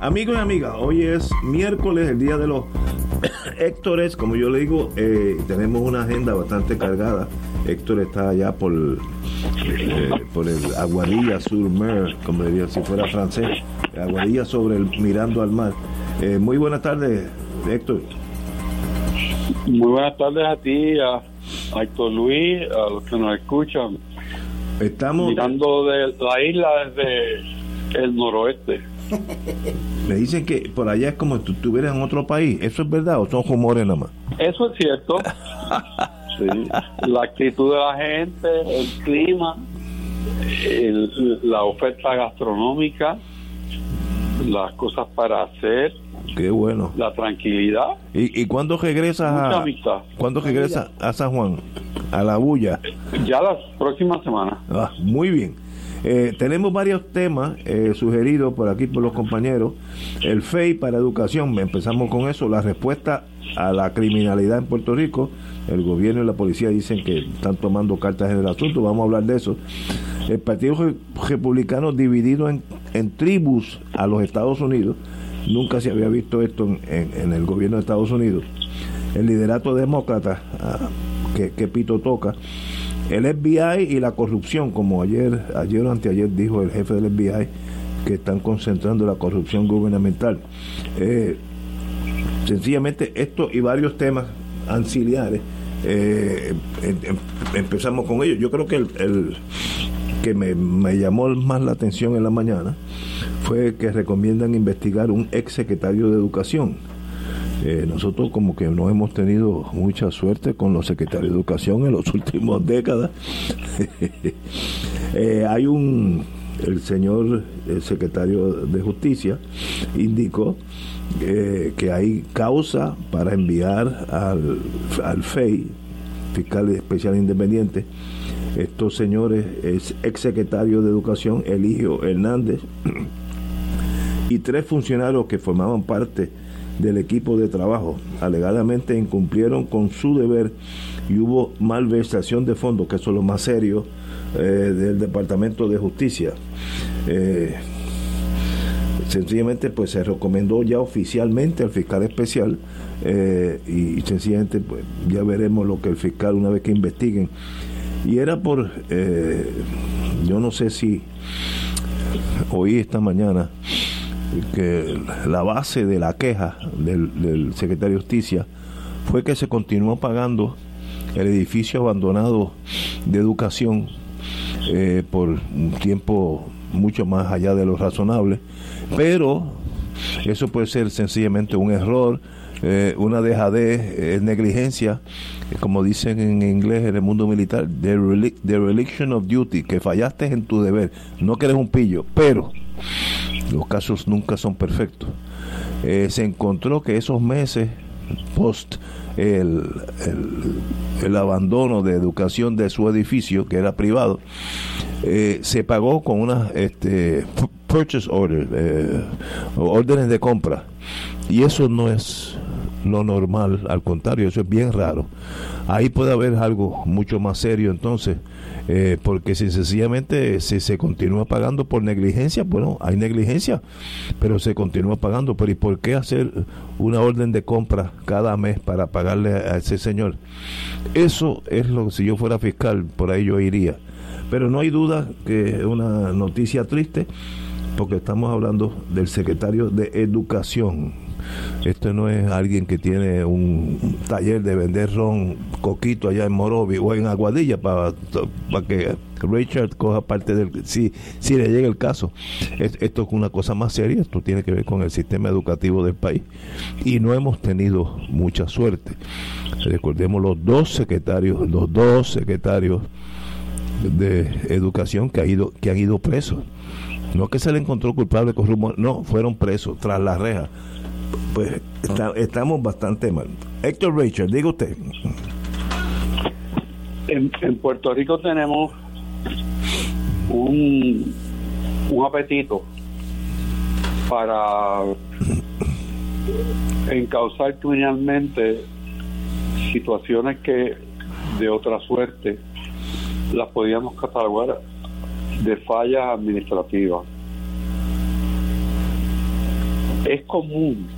Amigos y amigas, hoy es miércoles, el día de los Héctores, como yo le digo, eh, tenemos una agenda bastante cargada. Héctor está allá por, eh, por el Aguadilla sur mer, como diría si fuera francés, Aguadilla sobre el mirando al mar. Eh, muy buenas tardes, Héctor. Muy buenas tardes a ti, a, Héctor Luis, a los que nos escuchan. Estamos mirando de la isla desde el noroeste. Me dicen que por allá es como si tú estuvieras en otro país. ¿Eso es verdad o son rumores nada más? Eso es cierto. La actitud de la gente, el clima, la oferta gastronómica, las cosas para hacer. Qué bueno. La tranquilidad. ¿Y, y cuándo regresas a cuándo regresas a San Juan? A la bulla. Ya la próxima semana. Ah, muy bien. Eh, tenemos varios temas eh, sugeridos por aquí por los compañeros. El FEI para educación, empezamos con eso, la respuesta a la criminalidad en Puerto Rico. El gobierno y la policía dicen que están tomando cartas en el asunto, vamos a hablar de eso. El Partido Republicano dividido en, tribus a los Estados Unidos, nunca se había visto esto en, el gobierno de Estados Unidos. El liderato demócrata, ah, que, que Pito toca, el FBI y la corrupción, como ayer, ayer o anteayer dijo el jefe del FBI, que están concentrando la corrupción gubernamental. Eh, sencillamente esto y varios temas anciliares, eh, em, em, empezamos con ellos. Yo creo que el, que me, me, llamó más la atención en la mañana fue que recomiendan investigar un ex secretario de Educación eh, nosotros como que no hemos tenido mucha suerte con los secretarios de educación en las últimas décadas. Eh, hay un, el señor el secretario de justicia indicó eh, que hay causa para enviar al, al FEI, fiscal especial independiente, estos señores, es ex secretario de educación, Eligio Hernández, y tres funcionarios que formaban parte del equipo de trabajo. Alegadamente incumplieron con su deber y hubo malversación de fondos, que eso es lo más serio eh, del Departamento de Justicia. Eh, sencillamente pues se recomendó ya oficialmente al fiscal especial eh, y, sencillamente pues ya veremos lo que el fiscal una vez que investiguen y era por yo no sé si oí esta mañana que la base de la queja del, secretario de Justicia fue que se continuó pagando el edificio abandonado de educación eh, por un tiempo mucho más allá de lo razonable, pero eso puede ser sencillamente un error, eh, una dejadez, eh, negligencia, como dicen en inglés en el mundo militar, the, the religion of duty, que fallaste en tu deber, no que eres un pillo, pero los casos nunca son perfectos. Eh, se encontró que esos meses post el, el, abandono de educación de su edificio, que era privado, eh, se pagó con unas este, purchase orders, eh, órdenes de compra. Y eso no es lo normal, al contrario, eso es bien raro. Ahí puede haber algo mucho más serio entonces eh, porque si sencillamente si se continúa pagando por negligencia, bueno, hay negligencia, pero se continúa pagando. Pero ¿y por qué hacer una orden de compra cada mes para pagarle a ese señor? Eso es lo que si yo fuera fiscal, por ahí yo iría. Pero no hay duda que es una noticia triste porque estamos hablando del secretario de Educación. Esto no es alguien que tiene un taller de vender ron coquito allá en Morovi o en Aguadilla para, para que Richard coja parte del... Si, si le llega el caso. esto es una cosa más seria, esto tiene que ver con el sistema educativo del país. Y no hemos tenido mucha suerte. Recordemos los dos secretarios, los dos secretarios de educación que, ha ido, que han ido presos. No que se le encontró culpable con rumor, no, fueron presos tras la reja. Pues estamos bastante mal. Héctor Richard, diga usted. En, en Puerto Rico tenemos un, un apetito para encauzar criminalmente situaciones que de otra suerte las podíamos catalogar de fallas administrativas. Es común,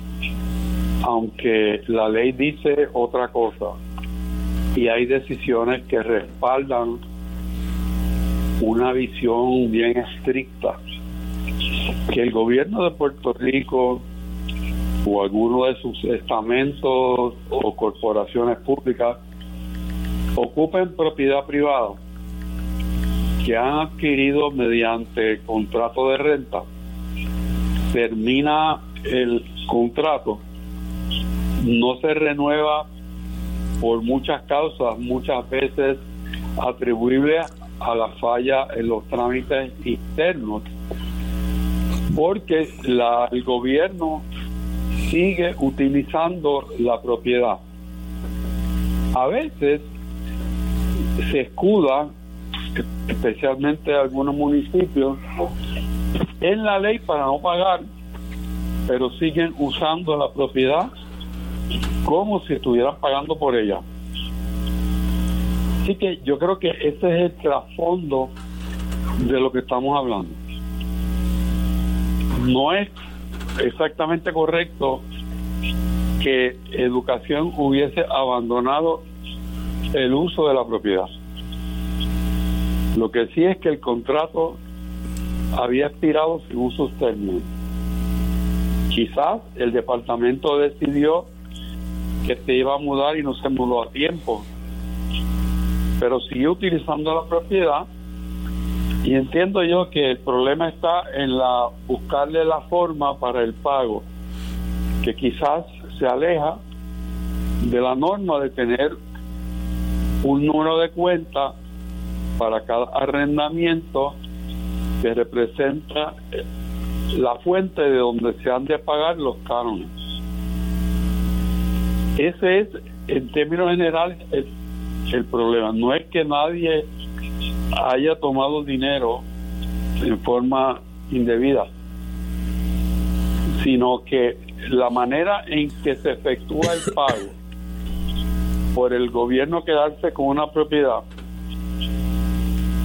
aunque la ley dice otra cosa, y hay decisiones que respaldan una visión bien estricta, que el gobierno de Puerto Rico o alguno de sus estamentos o corporaciones públicas ocupen propiedad privada que han adquirido mediante contrato de renta, termina el contrato, no se renueva por muchas causas, muchas veces atribuible a la falla en los trámites internos, porque el gobierno sigue utilizando la propiedad. A veces se escuda especialmente algunos municipios, en la ley para no pagar, pero siguen usando la propiedad como si estuvieran pagando por ella. Así que yo creo que ese es el trasfondo de lo que estamos hablando. No es exactamente correcto que educación hubiese abandonado el uso de la propiedad. Lo que sí es que el contrato había expirado sin sus términos. Quizás el departamento decidió que se iba a mudar y no se mudó a tiempo, pero siguió utilizando la propiedad y entiendo yo que el problema está en la buscarle la forma para el pago, que quizás se aleja de la norma de tener un número de cuenta para cada arrendamiento que representa la fuente de donde se han de pagar los cánones. Ese es, en términos generales, el, el problema. No es que nadie haya tomado dinero en forma indebida, sino que la manera en que se efectúa el pago por el gobierno quedarse con una propiedad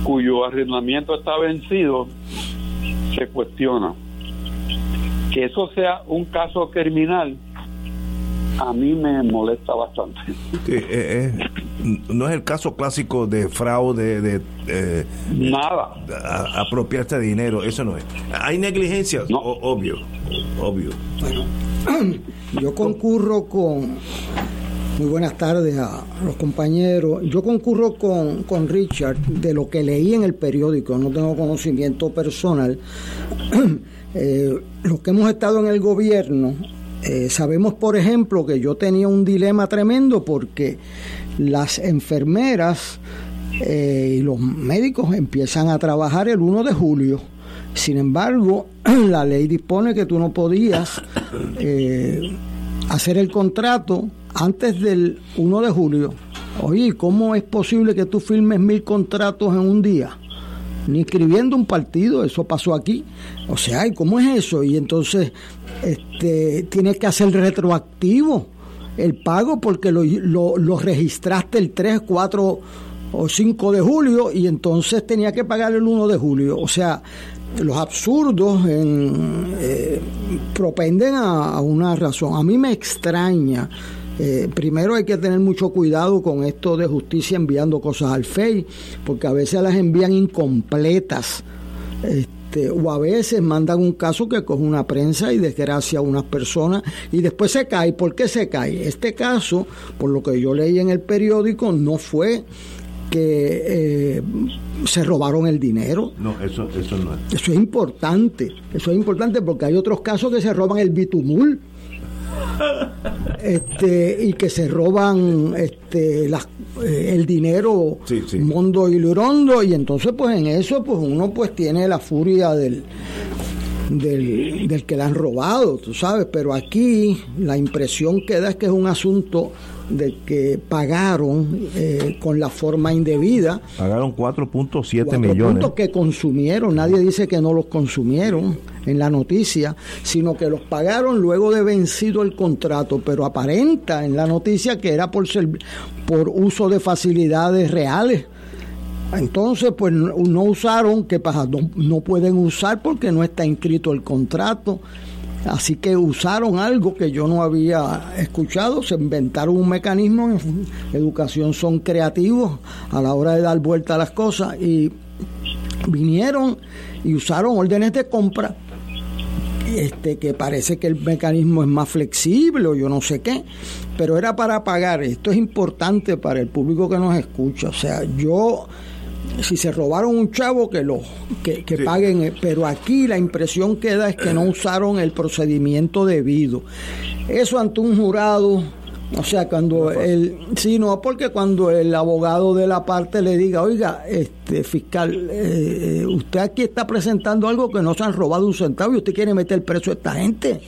cuyo arrendamiento está vencido, se cuestiona. Que eso sea un caso criminal, a mí me molesta bastante. Eh, eh, no es el caso clásico de fraude, de... Eh, Nada. apropiarse de dinero, eso no es. Hay negligencia, obvio, obvio. yo concurro con muy buenas tardes a los compañeros. Yo concurro con, con Richard de lo que leí en el periódico, no tengo conocimiento personal. eh, los que hemos estado en el gobierno, eh, sabemos, por ejemplo, que yo tenía un dilema tremendo porque las enfermeras eh, y los médicos empiezan a trabajar el 1 de julio. Sin embargo, la ley dispone que tú no podías eh, hacer el contrato antes del 1 de julio. Oye, ¿cómo es posible que tú firmes mil contratos en un día? Ni escribiendo un partido, eso pasó aquí. O sea, ¿y cómo es eso? Y entonces este, tienes que hacer retroactivo el pago porque lo, lo, registraste el 3, 4 o 5 de julio y entonces tenía que pagar el 1 de julio. O sea, los absurdos en, eh, propenden a, a, una razón. A mí me extraña Eh, primero hay que tener mucho cuidado con esto de justicia enviando cosas al FEI, porque a veces las envían incompletas. Este, o a veces mandan un caso que coge una prensa y desgracia a unas personas y después se cae. ¿Por qué se cae? Este caso, por lo que yo leí en el periódico, no fue que eh, se robaron el dinero. No, eso, eso no es. Eso es importante. Eso es importante porque hay otros casos que se roban el bitumul este, y que se roban este, eh, el dinero mundo y lurondo y entonces pues en eso pues uno pues tiene la furia del, del, del que le han robado, tú sabes, pero aquí la impresión que da es que es un asunto de que pagaron eh, con la forma indebida. Pagaron 4.7 millones. Puntos que consumieron, nadie dice que no los consumieron en la noticia, sino que los pagaron luego de vencido el contrato, pero aparenta en la noticia que era por, ser, por uso de facilidades reales. Entonces, pues no usaron, que pasa? no pueden usar porque no está inscrito el contrato. Así que usaron algo que yo no había escuchado, se inventaron un mecanismo, en educación son creativos a la hora de dar vuelta a las cosas y vinieron y usaron órdenes de compra, este que parece que el mecanismo es más flexible o yo no sé qué, pero era para pagar. Esto es importante para el público que nos escucha. O sea, yo si se robaron un chavo que lo que, paguen eh, pero aquí la impresión que da es que no usaron el procedimiento debido. Eso ante un jurado o sea cuando el sí no porque cuando el abogado de la parte le diga oiga este fiscal eh, eh, usted aquí está presentando algo que no se han robado un centavo y usted quiere meter preso a esta gente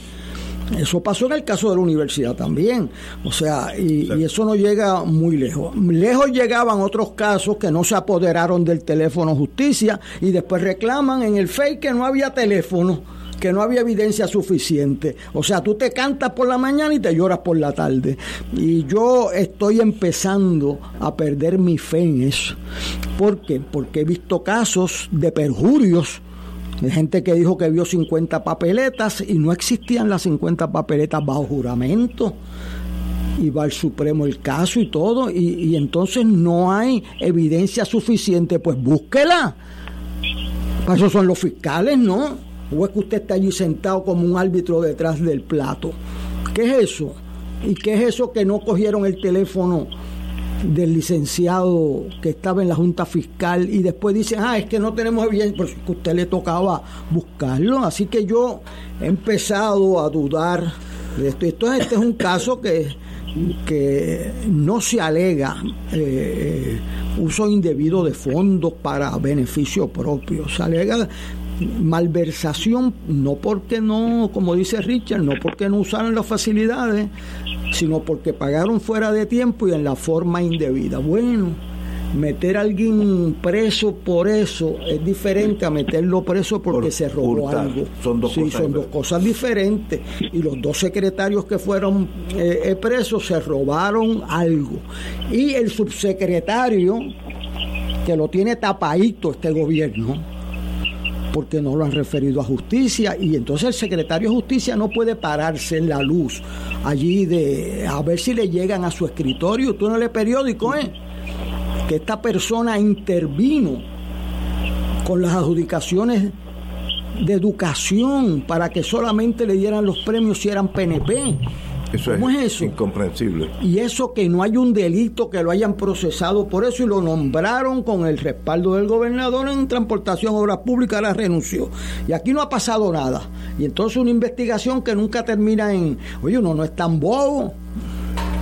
eso pasó en el caso de la universidad también. O sea, y, eso no llega muy lejos. Lejos llegaban otros casos que no se apoderaron del teléfono justicia y después reclaman en el FEI que no había teléfono, que no había evidencia suficiente. O sea, tú te cantas por la mañana y te lloras por la tarde. Y yo estoy empezando a perder mi fe en eso. ¿Por qué? Porque he visto casos de perjurios hay gente que dijo que vio 50 papeletas y no existían las 50 papeletas bajo juramento. Y va al Supremo el caso y todo, y, entonces no hay evidencia suficiente, pues búsquela. Para eso son los fiscales, ¿no? ¿O es que usted está allí sentado como un árbitro detrás del plato? ¿Qué es eso? ¿Y qué es eso que no cogieron el teléfono del licenciado que estaba en la Junta Fiscal y después dicen, ah, es que no tenemos evidencia, porque a usted le tocaba buscarlo. Así que yo he empezado a dudar de esto. Entonces, este es un caso que, que no se alega eh, uso indebido de fondos para beneficio propio, se alega malversación, no porque no, como dice Richard, no porque no usaron las facilidades, sino porque pagaron fuera de tiempo y en la forma indebida. Bueno, meter a alguien preso por eso es diferente a meterlo preso porque se robó algo. Son dos, cosas son dos cosas diferentes. Y los dos secretarios que fueron eh, eh, presos se robaron algo. Y el subsecretario, que lo tiene tapadito este gobierno, porque no lo han referido a justicia y entonces el secretario de justicia no puede pararse en la luz allí de a ver si le llegan a su escritorio, tú no lees periódico, ¿eh? que esta persona intervino con las adjudicaciones de educación para que solamente le dieran los premios si eran PNP eso ¿Cómo es, eso? incomprensible. Y eso que no hay un delito que lo hayan procesado por eso y lo nombraron con el respaldo del gobernador en transportación, obras públicas, la renunció. Y aquí no ha pasado nada. Y entonces una investigación que nunca termina en, oye, uno no es tan bobo.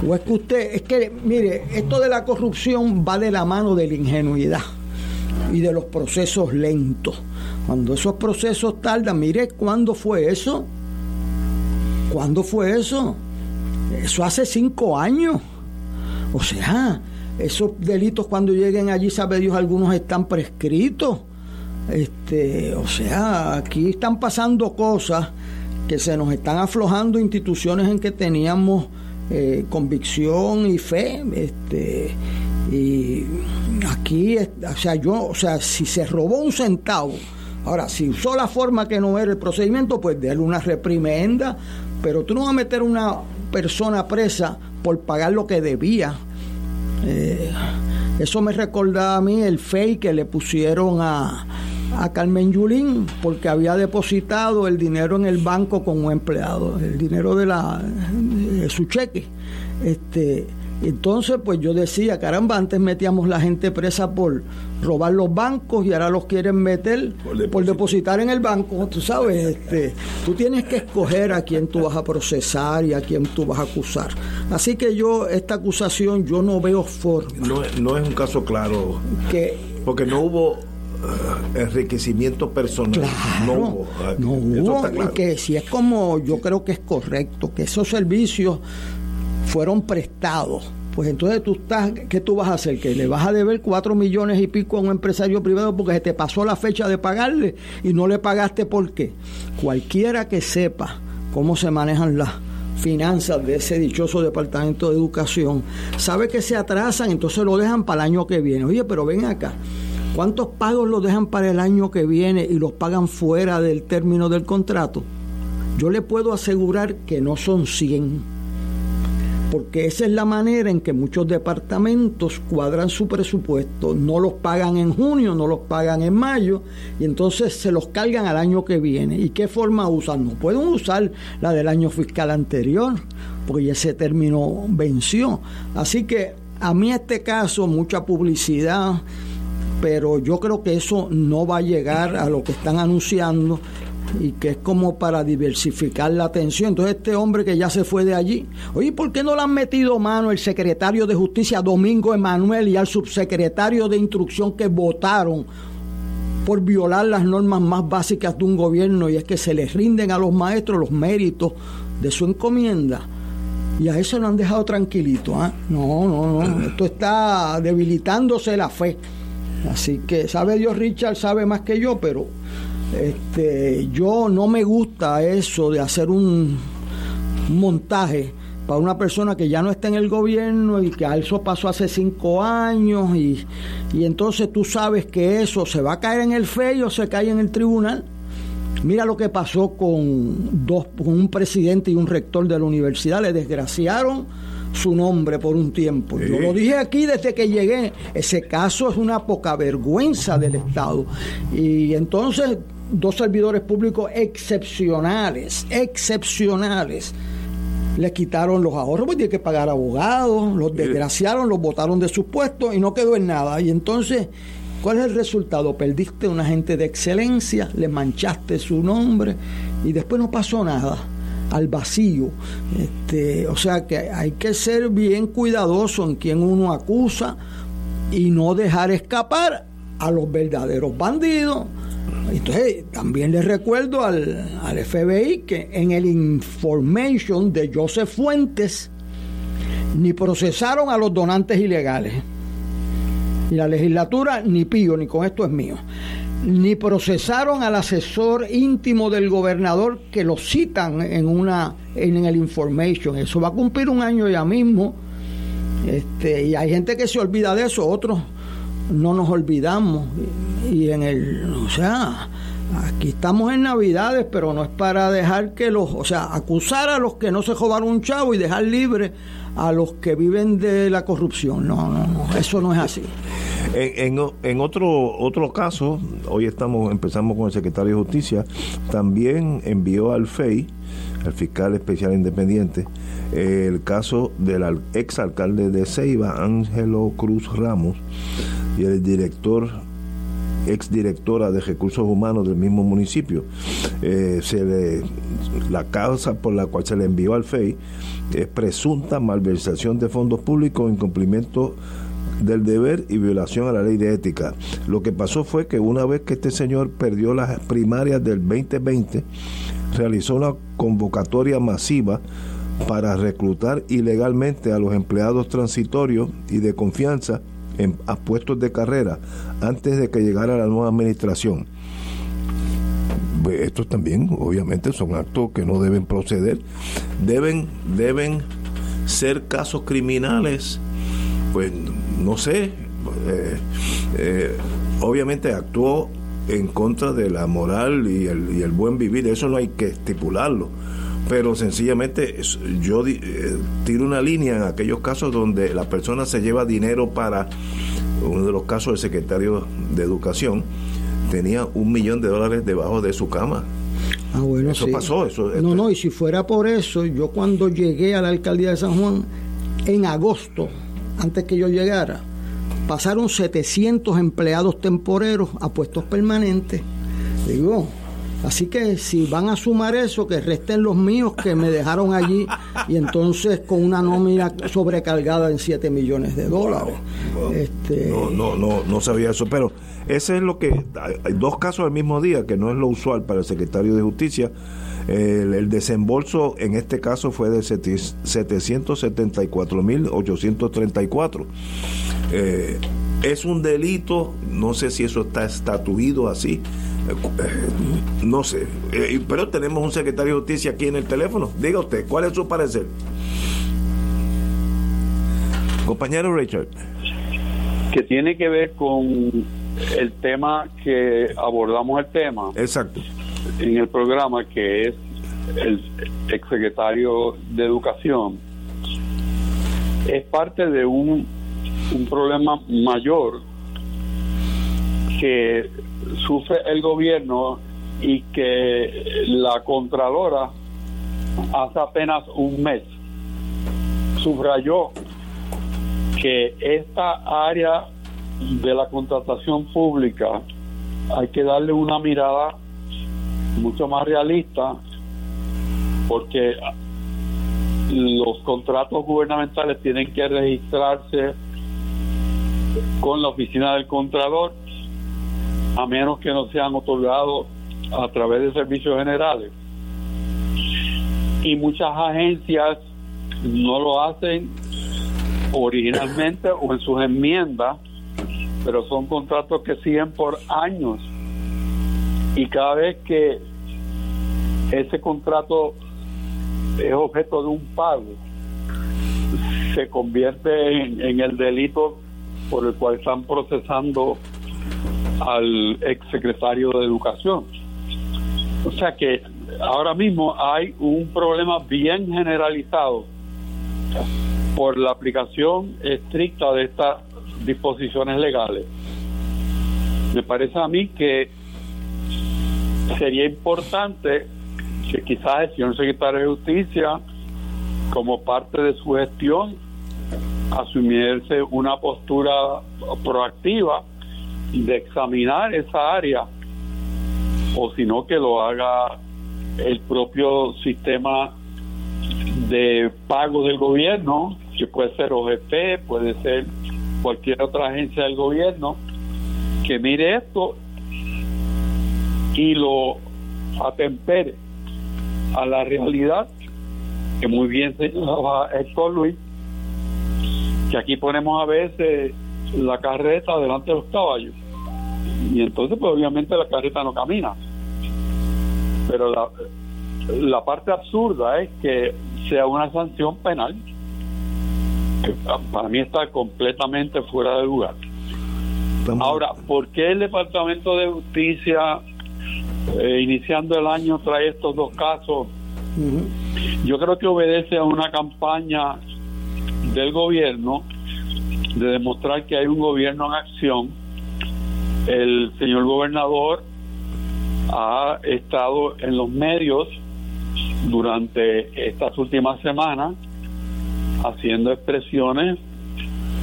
O es que usted, es que, mire, esto de la corrupción va de la mano de la ingenuidad y de los procesos lentos. Cuando esos procesos tardan, mire, ¿cuándo fue eso? ¿Cuándo fue eso? Eso hace cinco años. O sea, esos delitos cuando lleguen allí, sabe Dios, algunos están prescritos. Este, o sea, aquí están pasando cosas que se nos están aflojando instituciones en que teníamos eh, convicción y fe. Este, y aquí, o sea, yo, o sea, si se robó un centavo, Ahora, si usó la forma que no era el procedimiento, pues déle una reprimenda, pero tú no vas a meter una persona presa por pagar lo que debía. Eh, eso me recordaba a mí el fake que le pusieron a, a Carmen Yulín porque había depositado el dinero en el banco con un empleado, el dinero de, la, de su cheque. Este, entonces, pues yo decía, caramba, antes metíamos la gente presa por robar los bancos y ahora los quieren meter por, depositar en el banco. Tú sabes, este, tú tienes que escoger a quién tú vas a procesar y a quién tú vas a acusar. Así que yo, esta acusación, yo no veo forma. No, no es un caso claro. Que, porque no hubo eh, enriquecimiento personal. no hubo. No hubo. Y que si es como yo creo que es correcto, que esos servicios fueron prestados. Pues entonces tú estás, ¿qué tú vas a hacer? Que le vas a deber cuatro millones y pico a un empresario privado porque se te pasó la fecha de pagarle y no le pagaste por qué. Cualquiera que sepa cómo se manejan las finanzas de ese dichoso departamento de educación, sabe que se atrasan, entonces lo dejan para el año que viene. Oye, pero ven acá, ¿cuántos pagos lo dejan para el año que viene y los pagan fuera del término del contrato? Yo le puedo asegurar que no son 100 porque esa es la manera en que muchos departamentos cuadran su presupuesto, no los pagan en junio, no los pagan en mayo, y entonces se los cargan al año que viene. ¿Y qué forma usan? No pueden usar la del año fiscal anterior, porque ese término venció. Así que a mí este caso, mucha publicidad, pero yo creo que eso no va a llegar a lo que están anunciando y que es como para diversificar la atención. Entonces este hombre que ya se fue de allí, oye, ¿por qué no le han metido mano el secretario de Justicia Domingo Emanuel y al subsecretario de Instrucción que votaron por violar las normas más básicas de un gobierno y es que se les rinden a los maestros los méritos de su encomienda? Y a eso lo han dejado tranquilito. ¿ah? No, no, no. Esto está debilitándose la fe. Así que sabe Dios, Richard sabe más que yo, pero este, yo no me gusta eso de hacer un, montaje para una persona que ya no está en el gobierno y que a eso pasó hace cinco años y, y entonces tú sabes que eso se va a caer en el FEI o se cae en el tribunal. Mira lo que pasó con, dos, con un presidente y un rector de la universidad, le desgraciaron su nombre por un tiempo. Yo lo dije aquí desde que llegué, ese caso es una poca vergüenza del Estado. Y entonces dos servidores públicos excepcionales, excepcionales. Le quitaron los ahorros, pues tiene que pagar abogados, los desgraciaron, los botaron de su puesto y no quedó en nada. Y entonces, ¿cuál es el resultado? Perdiste un agente de excelencia, le manchaste su nombre y después no pasó nada al vacío. Este, o sea que hay que ser bien cuidadoso en quien uno acusa y no dejar escapar a los verdaderos bandidos entonces, también les recuerdo al, al FBI que en el information de Joseph Fuentes ni procesaron a los donantes ilegales. La legislatura ni pío, ni con esto es mío. Ni procesaron al asesor íntimo del gobernador que lo citan en una en el information. Eso va a cumplir un año ya mismo. Este, y hay gente que se olvida de eso, otros no nos olvidamos. Y en el, o sea, aquí estamos en Navidades, pero no es para dejar que los, o sea, acusar a los que no se robaron un chavo y dejar libre a los que viven de la corrupción. No, no, no, eso no es así. En, en, otro otro caso, hoy estamos empezamos con el secretario de Justicia, también envió al FEI, al fiscal especial independiente, el caso del ex alcalde de Ceiba, Ángelo Cruz Ramos, y el director ex directora de recursos humanos del mismo municipio. Eh, se le, la causa por la cual se le envió al FEI es presunta malversación de fondos públicos, incumplimiento del deber y violación a la ley de ética. Lo que pasó fue que una vez que este señor perdió las primarias del 2020, realizó una convocatoria masiva para reclutar ilegalmente a los empleados transitorios y de confianza en, a puestos de carrera antes de que llegara la nueva administración. Pues estos también, obviamente, son actos que no deben proceder. Deben, deben ser casos criminales, pues no sé. Eh, eh, obviamente actuó en contra de la moral y el, y el buen vivir, eso no hay que estipularlo pero sencillamente yo eh, tiro una línea en aquellos casos donde la persona se lleva dinero para uno de los casos del secretario de Educación tenía un millón de dólares debajo de su cama. Ah, bueno, eso pasó. Eso, no, no, y si fuera por eso, yo cuando llegué a la alcaldía de San Juan, en agosto, antes que yo llegara, pasaron 700 empleados temporeros a puestos permanentes. Digo, Así que si van a sumar eso, que resten los míos que me dejaron allí y entonces con una nómina sobrecargada en 7 millones de dólares. Este... No, no, no, no sabía eso, pero ese es lo que... Hay dos casos al mismo día, que no es lo usual para el secretario de Justicia. El, desembolso en este caso fue de 774.834. Eh, es un delito, no sé si eso está estatuido así, eh, no sé, eh, pero tenemos un secretario de justicia aquí en el teléfono. Diga usted, ¿cuál es su parecer? Compañero Richard. Que tiene que ver con el tema que abordamos el tema. Exacto. En el programa que es el exsecretario de Educación. Es parte de un, un problema mayor que sufre el gobierno y que la Contralora hace apenas un mes subrayó que esta área de la contratación pública hay que darle una mirada mucho más realista porque los contratos gubernamentales tienen que registrarse con la oficina del Contralor a menos que no sean otorgados a través de servicios generales. Y muchas agencias no lo hacen originalmente o en sus enmiendas, pero son contratos que siguen por años. Y cada vez que ese contrato es objeto de un pago, se convierte en, en el delito por el cual están procesando al ex secretario de Educación. O sea que ahora mismo hay un problema bien generalizado por la aplicación estricta de estas disposiciones legales. Me parece a mí que sería importante que quizás el señor secretario de Justicia, como parte de su gestión, asumiese una postura proactiva de examinar esa área o si no que lo haga el propio sistema de pago del gobierno, que puede ser OGP, puede ser cualquier otra agencia del gobierno, que mire esto y lo atempere a la realidad, que muy bien señalaba Héctor Luis, que aquí ponemos a veces la carreta delante de los caballos. Y entonces, pues obviamente la carreta no camina. Pero la, la parte absurda es que sea una sanción penal. Que para mí está completamente fuera de lugar. Ahora, ¿por qué el Departamento de Justicia, eh, iniciando el año, trae estos dos casos? Yo creo que obedece a una campaña del gobierno de demostrar que hay un gobierno en acción. El señor gobernador ha estado en los medios durante estas últimas semanas haciendo expresiones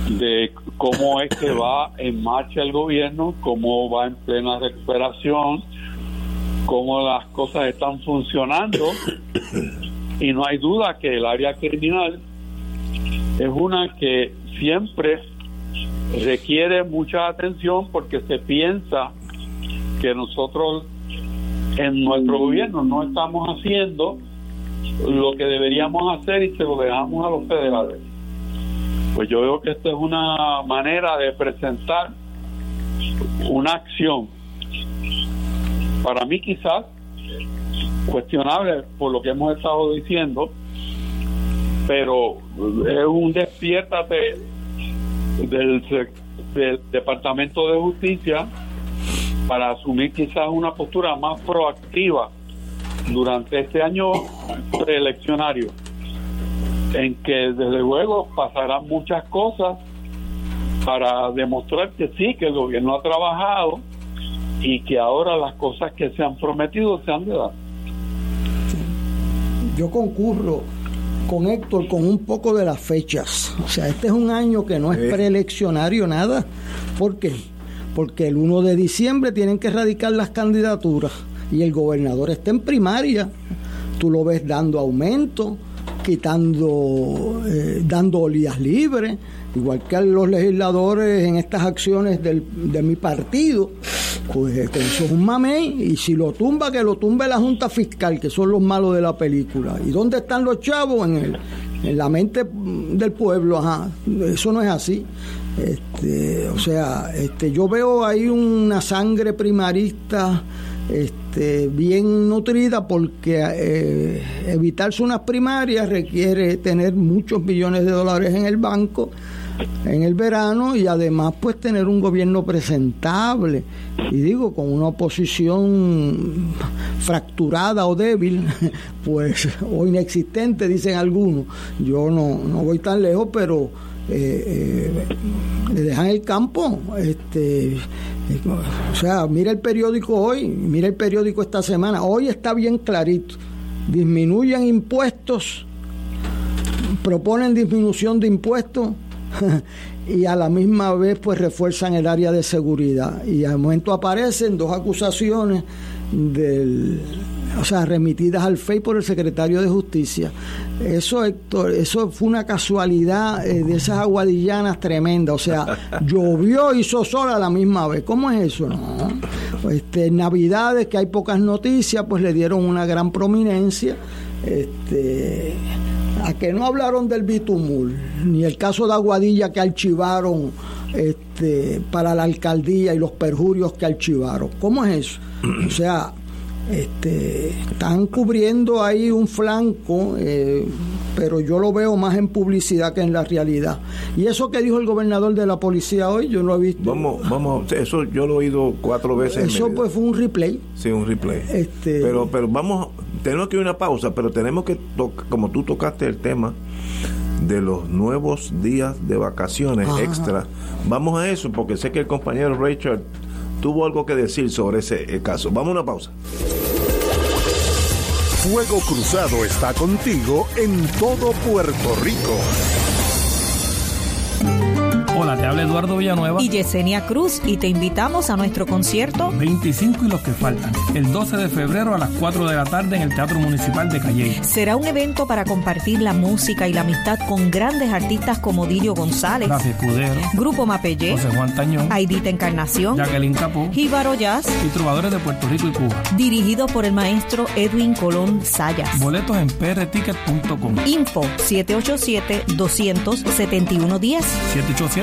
de cómo es que va en marcha el gobierno, cómo va en plena recuperación, cómo las cosas están funcionando y no hay duda que el área criminal es una que siempre requiere mucha atención porque se piensa que nosotros en nuestro gobierno no estamos haciendo lo que deberíamos hacer y se lo dejamos a los federales. Pues yo veo que esta es una manera de presentar una acción, para mí quizás cuestionable por lo que hemos estado diciendo, pero es un despiértate del, del Departamento de Justicia para asumir quizás una postura más proactiva durante este año preeleccionario, en que desde luego pasarán muchas cosas para demostrar que sí, que el gobierno ha trabajado y que ahora las cosas que se han prometido se han de dar. Yo concurro con Héctor con un poco de las fechas. O sea, este es un año que no es preeleccionario nada. ¿Por qué? Porque el 1 de diciembre tienen que erradicar las candidaturas y el gobernador está en primaria. Tú lo ves dando aumento, quitando, eh, dando olías libres, igual que a los legisladores en estas acciones del, de mi partido. Pues eso es un mamey y si lo tumba, que lo tumbe la Junta Fiscal, que son los malos de la película. ¿Y dónde están los chavos? En, el, en la mente del pueblo, ajá. Eso no es así. Este, o sea, este, yo veo ahí una sangre primarista este, bien nutrida porque eh, evitarse unas primarias requiere tener muchos millones de dólares en el banco en el verano y además pues tener un gobierno presentable. Y digo con una oposición fracturada o débil pues o inexistente dicen algunos. Yo no, no voy tan lejos pero eh, eh, le dejan el campo este o sea mira el periódico hoy mira el periódico esta semana. Hoy está bien clarito. Disminuyen impuestos proponen disminución de impuestos y a la misma vez pues refuerzan el área de seguridad y al momento aparecen dos acusaciones del o sea, remitidas al FEI por el secretario de Justicia. Eso, Héctor, eso fue una casualidad eh, de esas aguadillanas tremendas. O sea, llovió y hizo sol a la misma vez. ¿Cómo es eso? No. Este, Navidades, que hay pocas noticias, pues le dieron una gran prominencia. Este, a que no hablaron del bitumul, ni el caso de Aguadilla que archivaron este, para la alcaldía y los perjurios que archivaron. ¿Cómo es eso? O sea, este, están cubriendo ahí un flanco, eh, pero yo lo veo más en publicidad que en la realidad. Y eso que dijo el gobernador de la policía hoy, yo no he visto. Vamos, vamos, eso yo lo he oído cuatro veces. Eso pues fue un replay. Sí, un replay. Este, pero, pero vamos, tenemos que ir a una pausa, pero tenemos que, como tú tocaste el tema de los nuevos días de vacaciones Ajá. extra, vamos a eso, porque sé que el compañero Richard tuvo algo que decir sobre ese eh, caso. Vamos a una pausa. Fuego Cruzado está contigo en todo Puerto Rico. Hola, te habla Eduardo Villanueva. y Yesenia Cruz y te invitamos a nuestro concierto 25 y los que faltan. El 12 de febrero a las 4 de la tarde en el Teatro Municipal de Calle. Será un evento para compartir la música y la amistad con grandes artistas como Dirio González, Rafi Escudero, Grupo Mapellé, José Juan Tañón, Aidita Encarnación, Jacqueline Capó Jíbaro Jazz, y trovadores de Puerto Rico y Cuba. dirigido por el maestro Edwin Colón Sayas. Boletos en prticket.com. Info 787-271-10.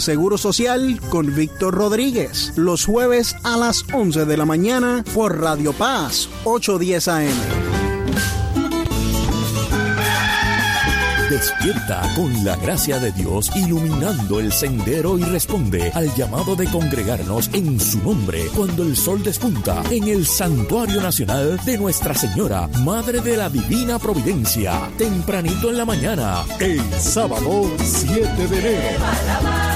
Seguro Social con Víctor Rodríguez. Los jueves a las 11 de la mañana por Radio Paz 810 AM. Despierta con la gracia de Dios iluminando el sendero y responde al llamado de congregarnos en su nombre cuando el sol despunta en el Santuario Nacional de Nuestra Señora, Madre de la Divina Providencia, tempranito en la mañana, el sábado 7 de enero.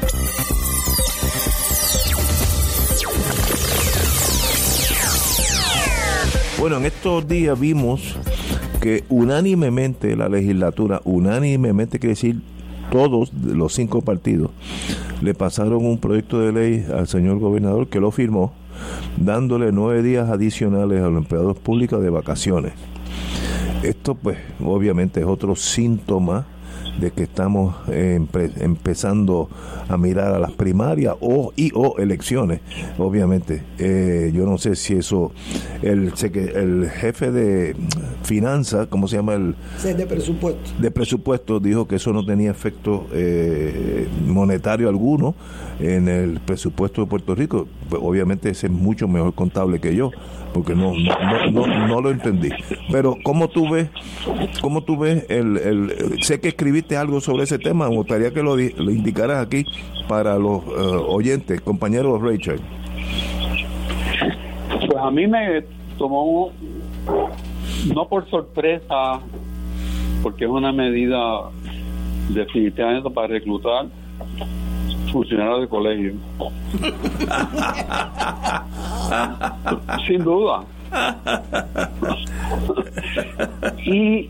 Bueno, en estos días vimos que unánimemente la legislatura, unánimemente quiere decir todos los cinco partidos, le pasaron un proyecto de ley al señor gobernador que lo firmó, dándole nueve días adicionales a los empleados públicos de vacaciones. Esto pues obviamente es otro síntoma de que estamos empezando a mirar a las primarias o y o elecciones obviamente. Eh, yo no sé si eso el el jefe de finanzas cómo se llama el de presupuesto. de presupuesto dijo que eso no tenía efecto eh, monetario alguno en el presupuesto de Puerto Rico. Pues, obviamente ese es mucho mejor contable que yo porque no no, no, lo entendí. Pero cómo tú ves cómo tú ves el, el sé que escribiste algo sobre ese tema me gustaría que lo, lo indicaras aquí para los uh, oyentes compañeros Rachel pues a mí me tomó no por sorpresa porque es una medida definitivamente para reclutar funcionarios de colegio. Sin duda. y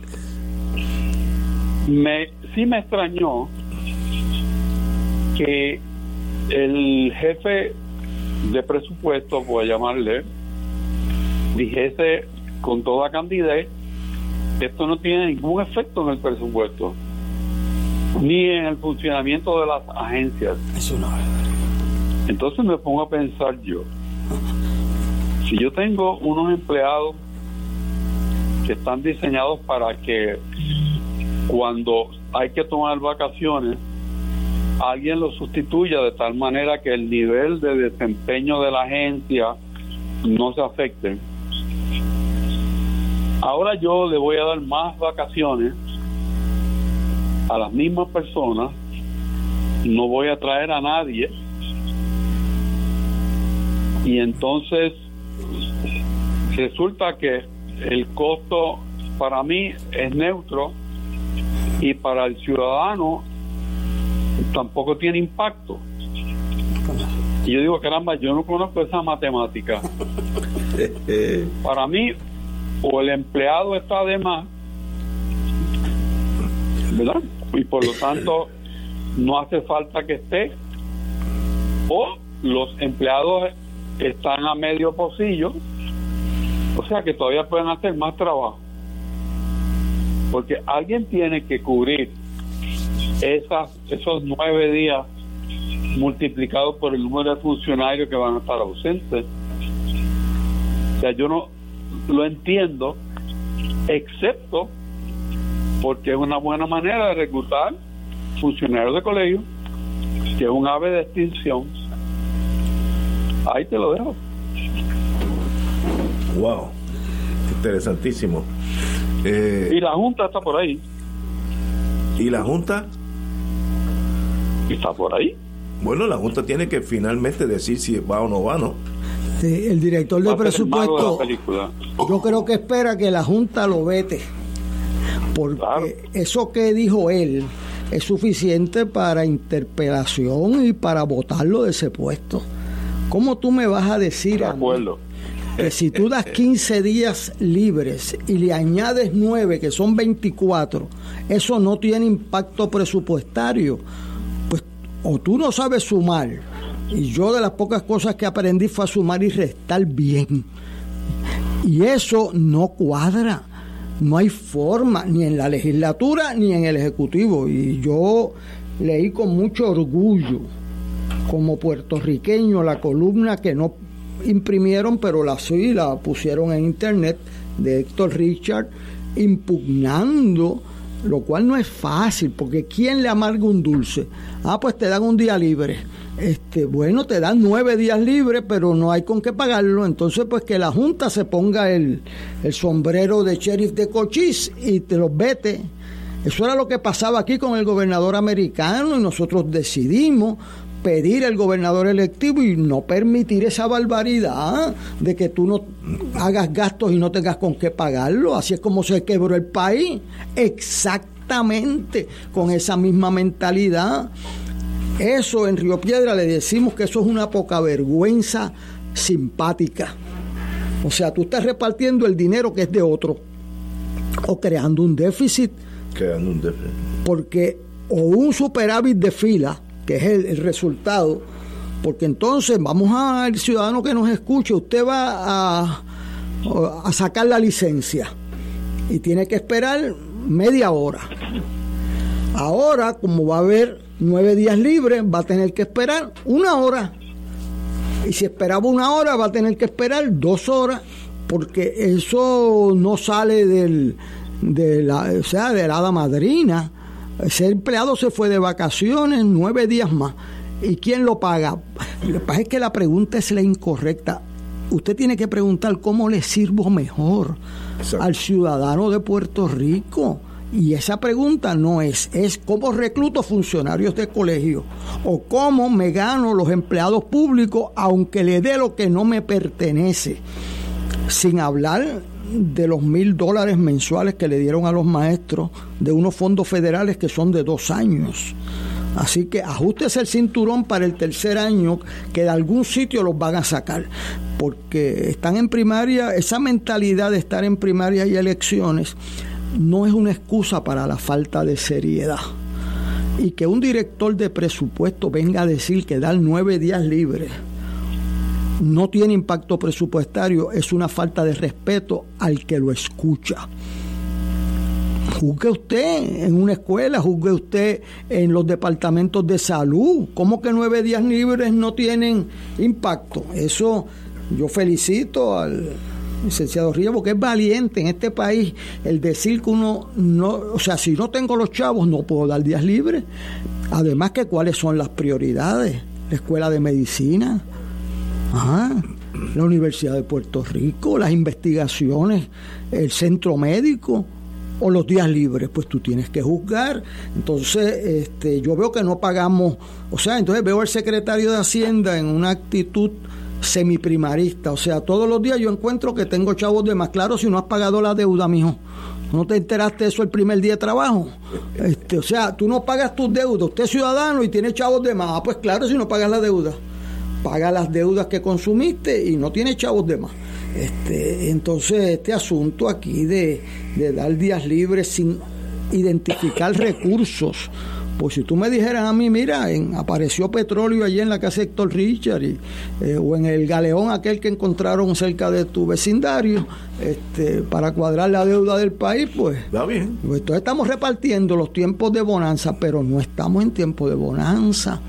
me sí me extrañó que el jefe de presupuesto, voy a llamarle, dijese con toda candidez, esto no tiene ningún efecto en el presupuesto ni en el funcionamiento de las agencias. Eso no Entonces me pongo a pensar yo, si yo tengo unos empleados que están diseñados para que cuando hay que tomar vacaciones, alguien los sustituya de tal manera que el nivel de desempeño de la agencia no se afecte. Ahora yo le voy a dar más vacaciones a las mismas personas, no voy a traer a nadie y entonces resulta que el costo para mí es neutro y para el ciudadano tampoco tiene impacto. Y yo digo, caramba, yo no conozco esa matemática. para mí, o el empleado está de más, ¿verdad? Y por lo tanto no hace falta que esté o los empleados están a medio pocillo o sea que todavía pueden hacer más trabajo. Porque alguien tiene que cubrir esas, esos nueve días multiplicados por el número de funcionarios que van a estar ausentes. O sea yo no lo entiendo excepto porque es una buena manera de reclutar funcionarios de colegio, que es un ave de extinción. Ahí te lo dejo. Wow, interesantísimo. Eh, y la Junta está por ahí. ¿Y la Junta? Está por ahí. Bueno, la Junta tiene que finalmente decir si va o no va, ¿no? Sí, el director de presupuesto, yo creo que espera que la Junta lo vete porque eso que dijo él es suficiente para interpelación y para votarlo de ese puesto. ¿Cómo tú me vas a decir a que si tú das 15 días libres y le añades 9, que son 24, eso no tiene impacto presupuestario? Pues o tú no sabes sumar, y yo de las pocas cosas que aprendí fue a sumar y restar bien. Y eso no cuadra No hay forma, ni en la legislatura ni en el Ejecutivo. Y yo leí con mucho orgullo, como puertorriqueño, la columna que no imprimieron, pero la sí la pusieron en internet de Héctor Richard, impugnando, lo cual no es fácil, porque ¿quién le amarga un dulce? Ah, pues te dan un día libre este, bueno, te dan nueve días libres, pero no hay con qué pagarlo. Entonces, pues que la Junta se ponga el, el sombrero de sheriff de Cochise y te los vete. Eso era lo que pasaba aquí con el gobernador americano y nosotros decidimos pedir al gobernador electivo y no permitir esa barbaridad de que tú no hagas gastos y no tengas con qué pagarlo. Así es como se quebró el país. Exactamente con esa misma mentalidad. Eso en Río Piedra le decimos que eso es una poca vergüenza simpática. O sea, tú estás repartiendo el dinero que es de otro o creando un déficit. Creando un déficit. Porque o un superávit de fila, que es el, resultado, porque entonces vamos al ciudadano que nos escuche, usted va a, a sacar la licencia y tiene que esperar media hora. Ahora, como va a haber nueve días libres, va a tener que esperar una hora. Y si esperaba una hora, va a tener que esperar dos horas, porque eso no sale del, de la, o sea, de la madrina. Ese empleado se fue de vacaciones nueve días más. ¿Y quién lo paga? Lo que pasa es que la pregunta es la incorrecta. Usted tiene que preguntar cómo le sirvo mejor al ciudadano de Puerto Rico y esa pregunta no es, es cómo recluto funcionarios de colegio o cómo me gano los empleados públicos aunque le dé lo que no me pertenece. Sin hablar de los mil dólares mensuales que le dieron a los maestros de unos fondos federales que son de dos años. Así que ajustese el cinturón para el tercer año, que de algún sitio los van a sacar, porque están en primaria, esa mentalidad de estar en primaria y elecciones no es una excusa para la falta de seriedad. Y que un director de presupuesto venga a decir que dar nueve días libres no tiene impacto presupuestario es una falta de respeto al que lo escucha. Juzgue usted en una escuela, juzgue usted en los departamentos de salud. ¿Cómo que nueve días libres no tienen impacto? Eso yo felicito al, licenciado Río, porque es valiente en este país el decir que uno no, o sea, si no tengo los chavos no puedo dar días libres. Además que cuáles son las prioridades, la escuela de medicina, la Universidad de Puerto Rico, las investigaciones, el centro médico o los días libres, pues tú tienes que juzgar. Entonces, este, yo veo que no pagamos, o sea, entonces veo al secretario de Hacienda en una actitud semiprimarista. O sea, todos los días yo encuentro que tengo chavos de más. Claro, si no has pagado la deuda, mijo. ¿No te enteraste de eso el primer día de trabajo? Este, o sea, tú no pagas tus deudas. Usted es ciudadano y tiene chavos de más. Ah, pues claro, si no pagas la deuda. Paga las deudas que consumiste y no tiene chavos de más. Este, entonces, este asunto aquí de, de dar días libres sin identificar recursos pues si tú me dijeras a mí, mira, en, apareció petróleo allí en la casa de Héctor Richard eh, o en el galeón aquel que encontraron cerca de tu vecindario este, para cuadrar la deuda del país, pues... Va bien. Pues entonces estamos repartiendo los tiempos de bonanza, pero no estamos en tiempo de bonanza.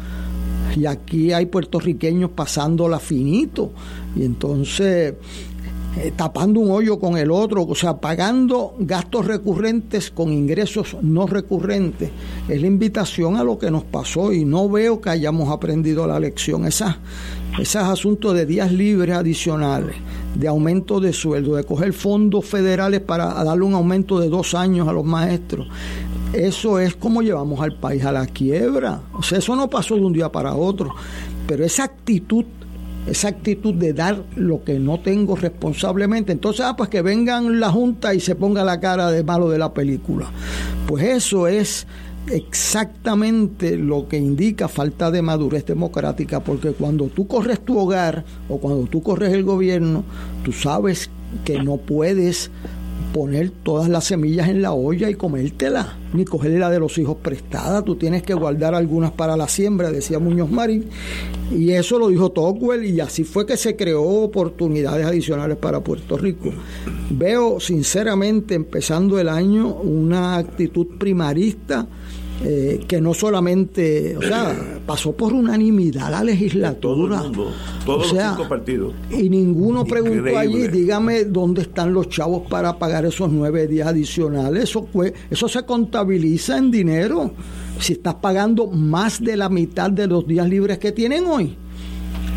Y aquí hay puertorriqueños pasándola finito. Y entonces eh, tapando un hoyo con el otro, o sea, pagando gastos recurrentes con ingresos no recurrentes. Es la invitación a lo que nos pasó y no veo que hayamos aprendido la lección. Esas, esos asuntos de días libres adicionales, de aumento de sueldo, de coger fondos federales para darle un aumento de dos años a los maestros. Eso es como llevamos al país a la quiebra. O sea, eso no pasó de un día para otro. Pero esa actitud esa actitud de dar lo que no tengo responsablemente. Entonces, ah, pues que vengan la Junta y se ponga la cara de malo de la película. Pues eso es exactamente lo que indica falta de madurez democrática, porque cuando tú corres tu hogar o cuando tú corres el gobierno, tú sabes que no puedes poner todas las semillas en la olla y comértela, ni cogerle la de los hijos prestada. Tú tienes que guardar algunas para la siembra, decía Muñoz Marín. Y eso lo dijo Tocqueville y así fue que se creó oportunidades adicionales para Puerto Rico. Veo sinceramente empezando el año una actitud primarista eh, que no solamente, o sea, pasó por unanimidad la legislatura. todos los cinco partidos. Y ninguno preguntó allí, dígame dónde están los chavos para pagar esos nueve días adicionales. Eso, eso se contabiliza en dinero. Si estás pagando más de la mitad de los días libres que tienen hoy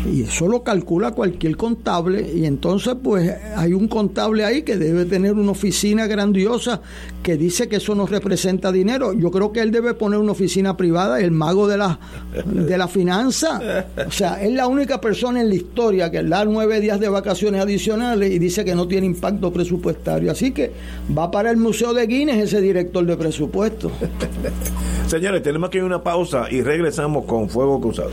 y eso lo calcula cualquier contable y entonces pues hay un contable ahí que debe tener una oficina grandiosa que dice que eso no representa dinero. Yo creo que él debe poner una oficina privada, el mago de la, de la finanza. O sea, es la única persona en la historia que da nueve días de vacaciones adicionales y dice que no tiene impacto presupuestario. Así que va para el Museo de Guinness ese director de presupuesto. Señores, tenemos que ir una pausa y regresamos con Fuego Cruzado.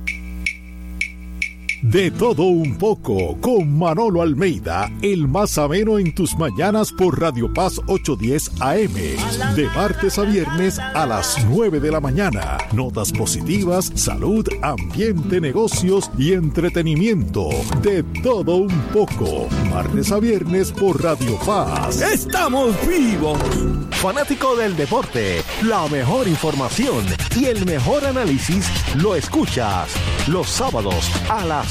De todo un poco con Manolo Almeida, el más ameno en tus mañanas por Radio Paz 810 AM. De martes a viernes a las 9 de la mañana. Notas positivas, salud, ambiente, negocios y entretenimiento. De todo un poco. Martes a viernes por Radio Paz. ¡Estamos vivos! Fanático del deporte, la mejor información y el mejor análisis lo escuchas los sábados a las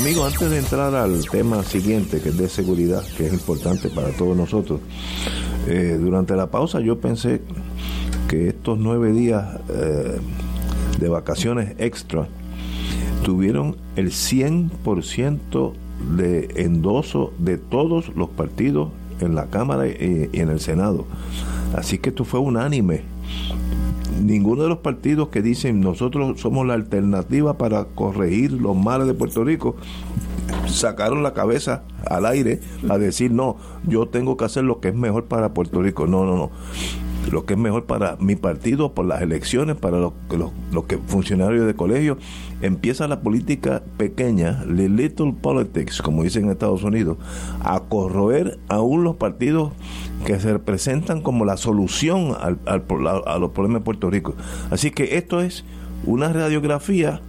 Amigo, antes de entrar al tema siguiente, que es de seguridad, que es importante para todos nosotros, eh, durante la pausa yo pensé que estos nueve días eh, de vacaciones extra tuvieron el 100% de endoso de todos los partidos en la Cámara y en el Senado. Así que esto fue unánime ninguno de los partidos que dicen nosotros somos la alternativa para corregir los males de Puerto Rico sacaron la cabeza al aire a decir no, yo tengo que hacer lo que es mejor para Puerto Rico. No, no, no lo que es mejor para mi partido, por las elecciones, para los, los, funcionarios de colegio. Empieza la política pequeña, the little politics, como dicen en Estados Unidos, a corroer aún los partidos que se representan como la solución al, a los problemas de Puerto Rico. Así que esto es una radiografía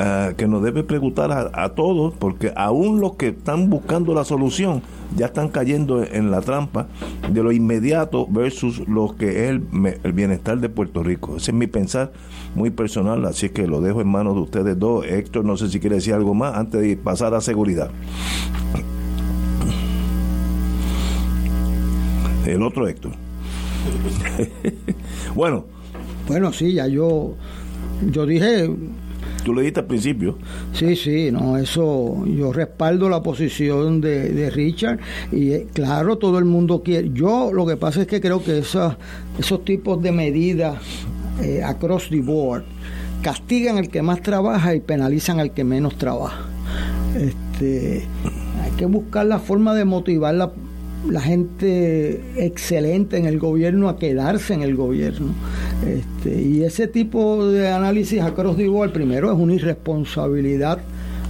eh, que nos debe preguntar a, todos, porque aún los que están buscando la solución ya están cayendo en la trampa de lo inmediato versus lo que es el, el bienestar de Puerto Rico. Ese es mi pensar muy personal, así que lo dejo en manos de ustedes dos. Héctor, no sé si quiere decir algo más antes de pasar a seguridad. el otro Héctor. bueno. Bueno, sí, ya yo, yo dije... Tú le dijiste al principio. Sí, sí, no, eso, yo respaldo la posición de, Richard y eh, claro, todo el mundo quiere. Yo lo que pasa es que creo que esos tipos de medidas eh, across the board castigan al que más trabaja y penalizan al que menos trabaja. Este, hay que buscar la forma de motivar la, la gente excelente en el gobierno a quedarse en el gobierno. Este, y ese tipo de análisis across the board, primero es una irresponsabilidad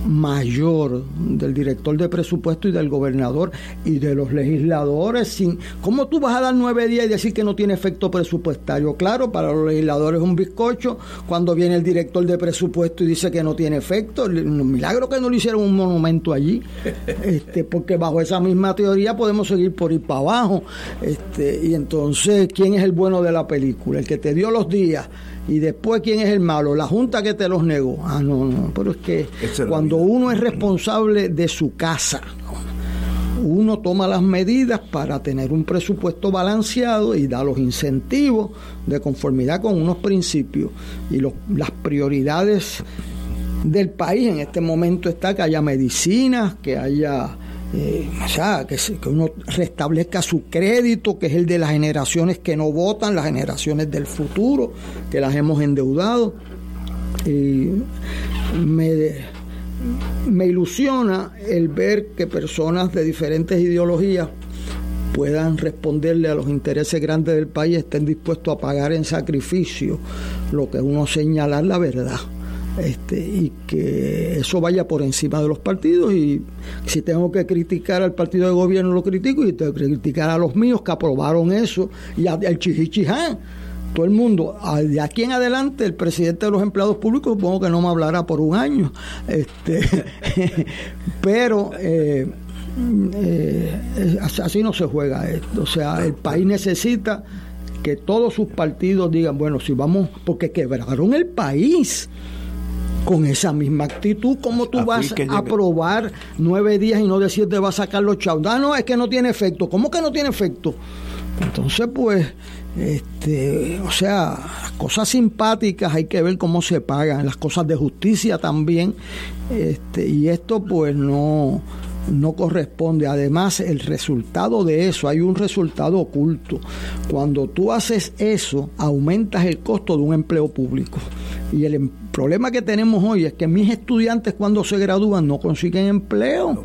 mayor del director de presupuesto y del gobernador y de los legisladores. Sin, ¿Cómo tú vas a dar nueve días y decir que no tiene efecto presupuestario? Claro, para los legisladores es un bizcocho. Cuando viene el director de presupuesto y dice que no tiene efecto, un milagro que no le hicieron un monumento allí, este, porque bajo esa misma teoría podemos seguir por ir para abajo. Este, y entonces, ¿quién es el bueno de la película? El que te dio los días y después, ¿quién es el malo? La Junta que te los negó. Ah, no, no, pero es que cuando uno es responsable de su casa, uno toma las medidas para tener un presupuesto balanceado y da los incentivos de conformidad con unos principios y las prioridades del país en este momento está que haya medicinas, que haya eh, o sea, que, uno restablezca su crédito, que es el de las generaciones que no votan, las generaciones del futuro, que las hemos endeudado. Y me, me ilusiona el ver que personas de diferentes ideologías puedan responderle a los intereses grandes del país, estén dispuestos a pagar en sacrificio lo que uno señalar la verdad este, y que eso vaya por encima de los partidos. Y si tengo que criticar al partido de gobierno lo critico y tengo que criticar a los míos que aprobaron eso y al chichichiján. Todo el mundo de aquí en adelante el presidente de los empleados públicos supongo que no me hablará por un año este pero eh, eh, así no se juega esto. O sea el país necesita que todos sus partidos digan, bueno, si vamos, porque quebraron el país con esa misma actitud, ¿cómo tú vas a aprobar nueve días y no decir te va a sacar los chavos? Ah, no, es que no tiene efecto. ¿Cómo que no tiene efecto? Entonces, pues, este, o sea, las cosas simpáticas hay que ver cómo se pagan, las cosas de justicia también, este, y esto pues no, no corresponde. Además, el resultado de eso, hay un resultado oculto. Cuando tú haces eso, aumentas el costo de un empleo público. Y el em, problema que tenemos hoy es que mis estudiantes cuando se gradúan no consiguen empleo.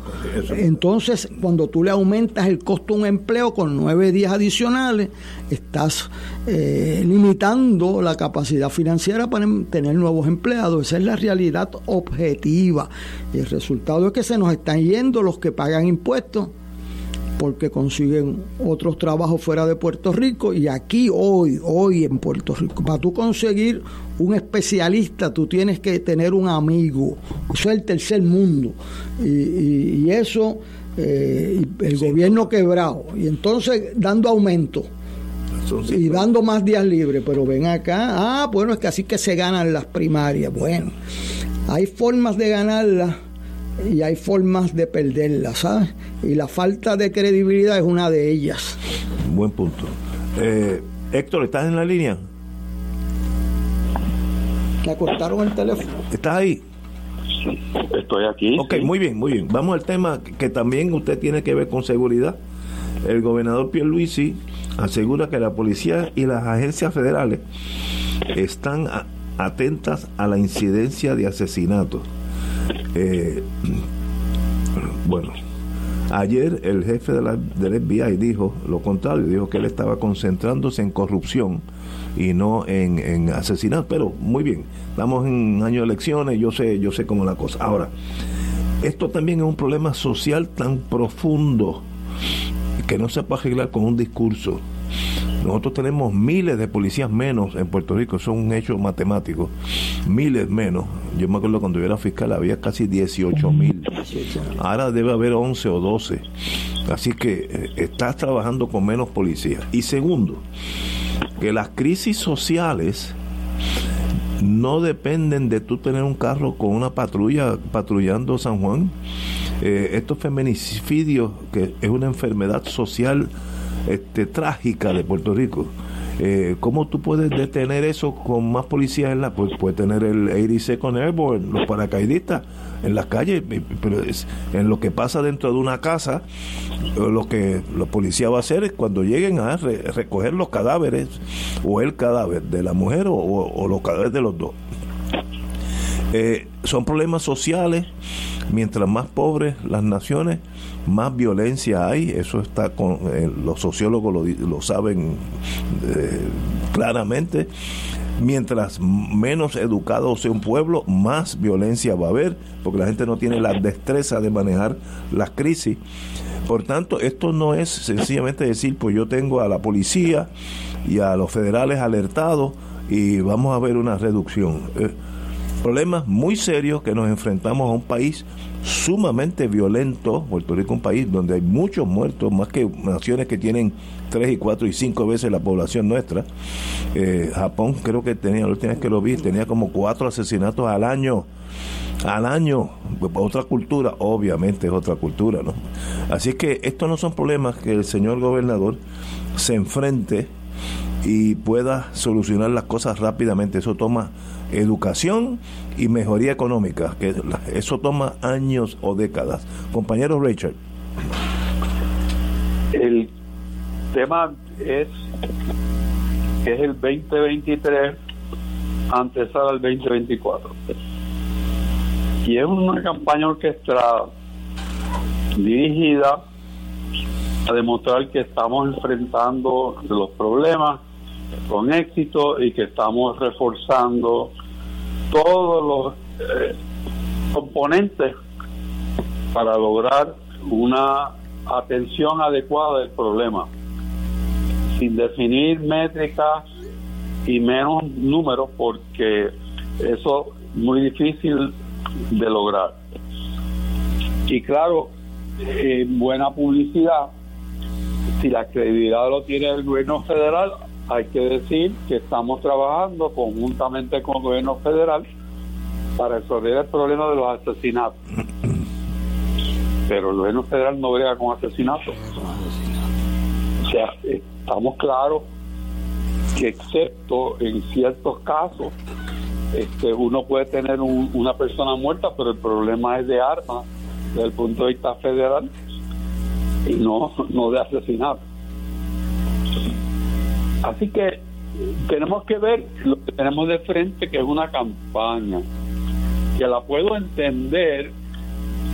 Entonces, cuando tú le aumentas el costo de un empleo con nueve días adicionales, estás eh, limitando la capacidad financiera para em, tener nuevos empleados. Esa es la realidad objetiva. Y el resultado es que se nos están yendo los que pagan impuestos porque consiguen otros trabajos fuera de Puerto Rico y aquí hoy, hoy en Puerto Rico, para tú conseguir un especialista, tú tienes que tener un amigo, eso es el tercer mundo. Y, eso, eh, el gobierno quebrado. Y entonces dando aumento. Y dando más días libres, pero ven acá, ah, bueno, es que así que se ganan las primarias, bueno, hay formas de ganarlas y hay formas de perderla, ¿sabes? Y la falta de credibilidad es una de ellas. Buen punto. Eh, Héctor, ¿estás en la línea? Me cortaron el teléfono. ¿Estás ahí? Estoy aquí. Ok, muy bien, muy bien. Vamos al tema que también usted tiene que ver con seguridad. El gobernador Pierluisi asegura que la policía y las agencias federales están atentas a la incidencia de asesinatos eh, bueno, ayer el jefe de la, del FBI dijo lo contrario, dijo que él estaba concentrándose en corrupción y no en, en pero muy bien, estamos en año de elecciones, yo sé, yo sé cómo la cosa. Ahora, esto también es un problema social tan profundo que no se puede arreglar con un discurso. Nosotros tenemos miles de policías menos en Puerto Rico, son un hecho matemático, miles menos. Yo me acuerdo cuando yo era fiscal había casi 18 mil. Ahora debe haber 11 o 12. Así que eh, estás trabajando con menos policías. Y segundo, que las crisis sociales no dependen de tú tener un carro con una patrulla patrullando San Juan. Eh, estos feminicidios, que es una enfermedad social este, trágica de Puerto Rico. Eh, ¿Cómo tú puedes detener eso con más policías en la? Pues puede tener el 82nd Airborne, los paracaidistas en las calles, pero es, en lo que pasa dentro de una casa, lo que los policías va a hacer es cuando lleguen a recoger los cadáveres, o el cadáver de la mujer o, o los cadáveres de los dos. Eh, son problemas sociales. Mientras más pobres las naciones, más violencia hay. Eso está con eh, los sociólogos lo, saben eh, claramente. Mientras menos educado sea un pueblo, más violencia va a haber, porque la gente no tiene la destreza de manejar las crisis. Por tanto, esto no es sencillamente decir, pues yo tengo a la policía y a los federales alertados y vamos a ver una reducción problemas muy serios que nos enfrentamos a un país sumamente violento, Puerto Rico un país donde hay muchos muertos, más que naciones que tienen tres y cuatro y cinco veces la población nuestra. Eh, Japón creo que tenía, la última que lo vi, tenía como cuatro asesinatos al año al año, pues, otra cultura, obviamente es otra cultura, ¿no? Así que estos no son problemas que el señor gobernador se enfrente y pueda solucionar las cosas rápidamente. Eso toma educación y mejoría económica, que eso toma años o décadas. Compañero Richard. El tema es que es el 2023 antes al 2024. Y es una campaña orquestada dirigida a demostrar que estamos enfrentando los problemas con éxito y que estamos reforzando todos los eh, componentes para lograr una atención adecuada del problema, sin definir métricas y menos números, porque eso es muy difícil de lograr. Y claro, en buena publicidad, si la credibilidad lo tiene el gobierno federal, hay que decir que estamos trabajando conjuntamente con el gobierno federal para resolver el problema de los asesinatos. Pero el gobierno federal no brega con asesinatos. O sea, estamos claros que excepto en ciertos casos, este, uno puede tener una persona muerta, pero el problema es de armas desde el punto de vista federal y no, no de asesinato. Así que tenemos que ver lo que tenemos de frente, que es una campaña, que la puedo entender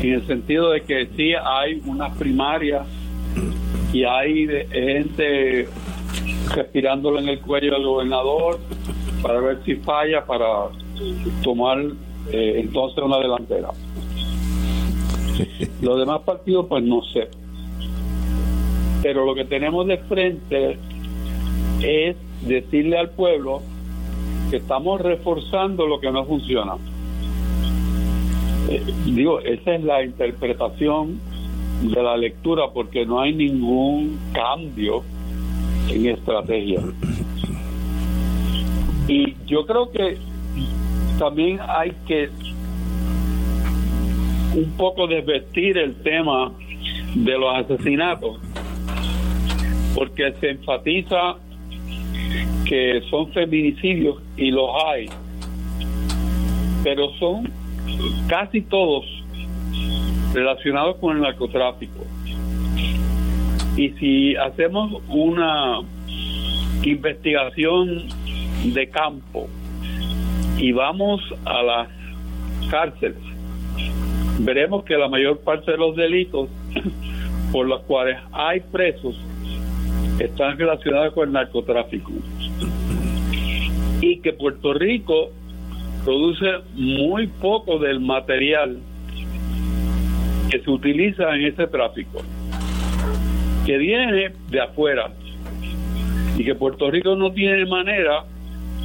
en el sentido de que sí hay unas primarias y hay gente respirándolo en el cuello del gobernador para ver si falla, para tomar eh, entonces una delantera. Los demás partidos, pues no sé. Pero lo que tenemos de frente es decirle al pueblo que estamos reforzando lo que no funciona. Eh, digo, esa es la interpretación de la lectura porque no hay ningún cambio en estrategia. Y yo creo que también hay que un poco desvestir el tema de los asesinatos porque se enfatiza que son feminicidios y los hay, pero son casi todos relacionados con el narcotráfico. Y si hacemos una investigación de campo y vamos a las cárceles, veremos que la mayor parte de los delitos por los cuales hay presos están relacionados con el narcotráfico y que Puerto Rico produce muy poco del material que se utiliza en ese tráfico, que viene de afuera y que Puerto Rico no tiene manera,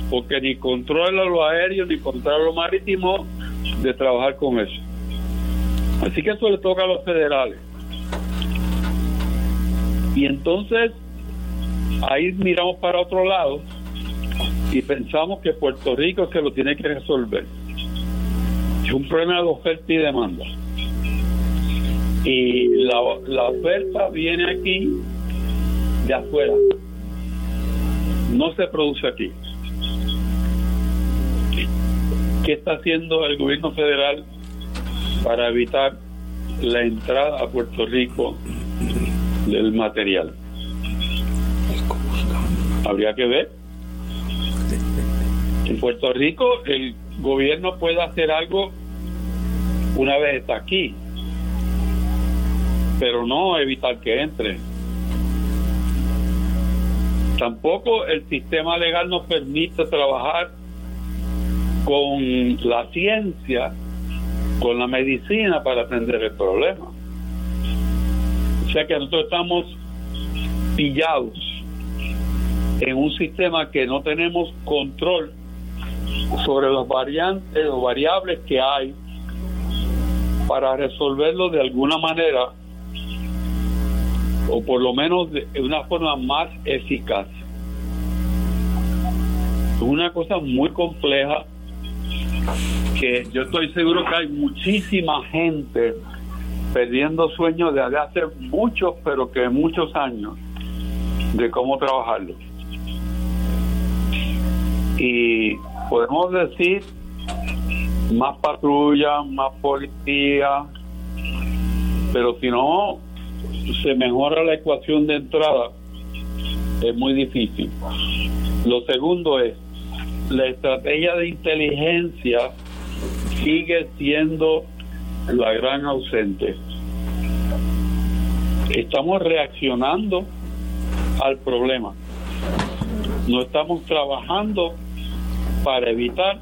porque ni controla lo aéreo ni controla lo marítimo, de trabajar con eso. Así que eso le toca a los federales. Y entonces ahí miramos para otro lado y pensamos que Puerto Rico se lo tiene que resolver. Es un problema de oferta y demanda. Y la, oferta viene aquí de afuera no se produce aquí. ¿Qué está haciendo el gobierno federal para evitar la entrada a Puerto Rico del material? Habría que ver. En Puerto Rico el gobierno puede hacer algo una vez está aquí, pero no evitar que entre. Tampoco el sistema legal nos permite trabajar con la ciencia, con la medicina para atender el problema. O sea que nosotros estamos pillados en un sistema que no tenemos control sobre los variantes o variables que hay para resolverlo de alguna manera o por lo menos de una forma más eficaz. Es una cosa muy compleja que yo estoy seguro que hay muchísima gente perdiendo sueños desde hace muchos, pero que muchos años, de cómo trabajarlo. Y podemos decir más patrulla, más policía, pero si no se mejora la ecuación de entrada, es muy difícil. Lo segundo es, la estrategia de inteligencia sigue siendo la gran ausente. Estamos reaccionando al problema. No estamos trabajando para evitar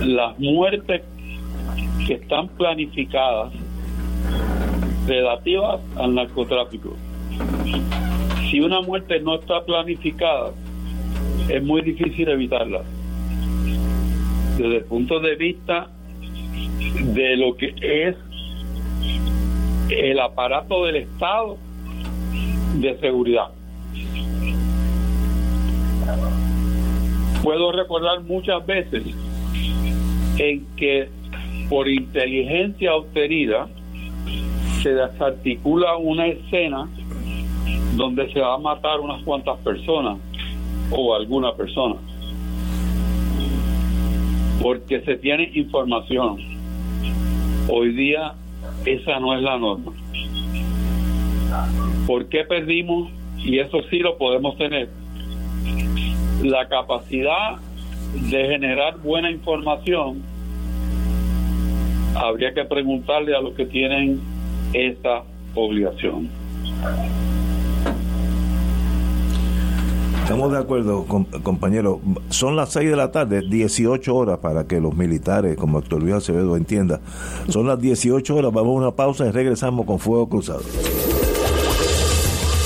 las muertes que están planificadas relativas al narcotráfico. Si una muerte no está planificada, es muy difícil evitarla. Desde el punto de vista de lo que es el aparato del Estado de seguridad. Puedo recordar muchas veces en que por inteligencia obtenida se desarticula una escena donde se va a matar unas cuantas personas o alguna persona. Porque se tiene información. Hoy día esa no es la norma. ¿por qué perdimos? y eso sí lo podemos tener la capacidad de generar buena información habría que preguntarle a los que tienen esa obligación. Estamos de acuerdo, compañero. Son las 6 de la tarde, 18 horas para que los militares, como Héctor Luis Acevedo entienda. Son las 18 horas, vamos a una pausa y regresamos con Fuego Cruzado.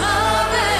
El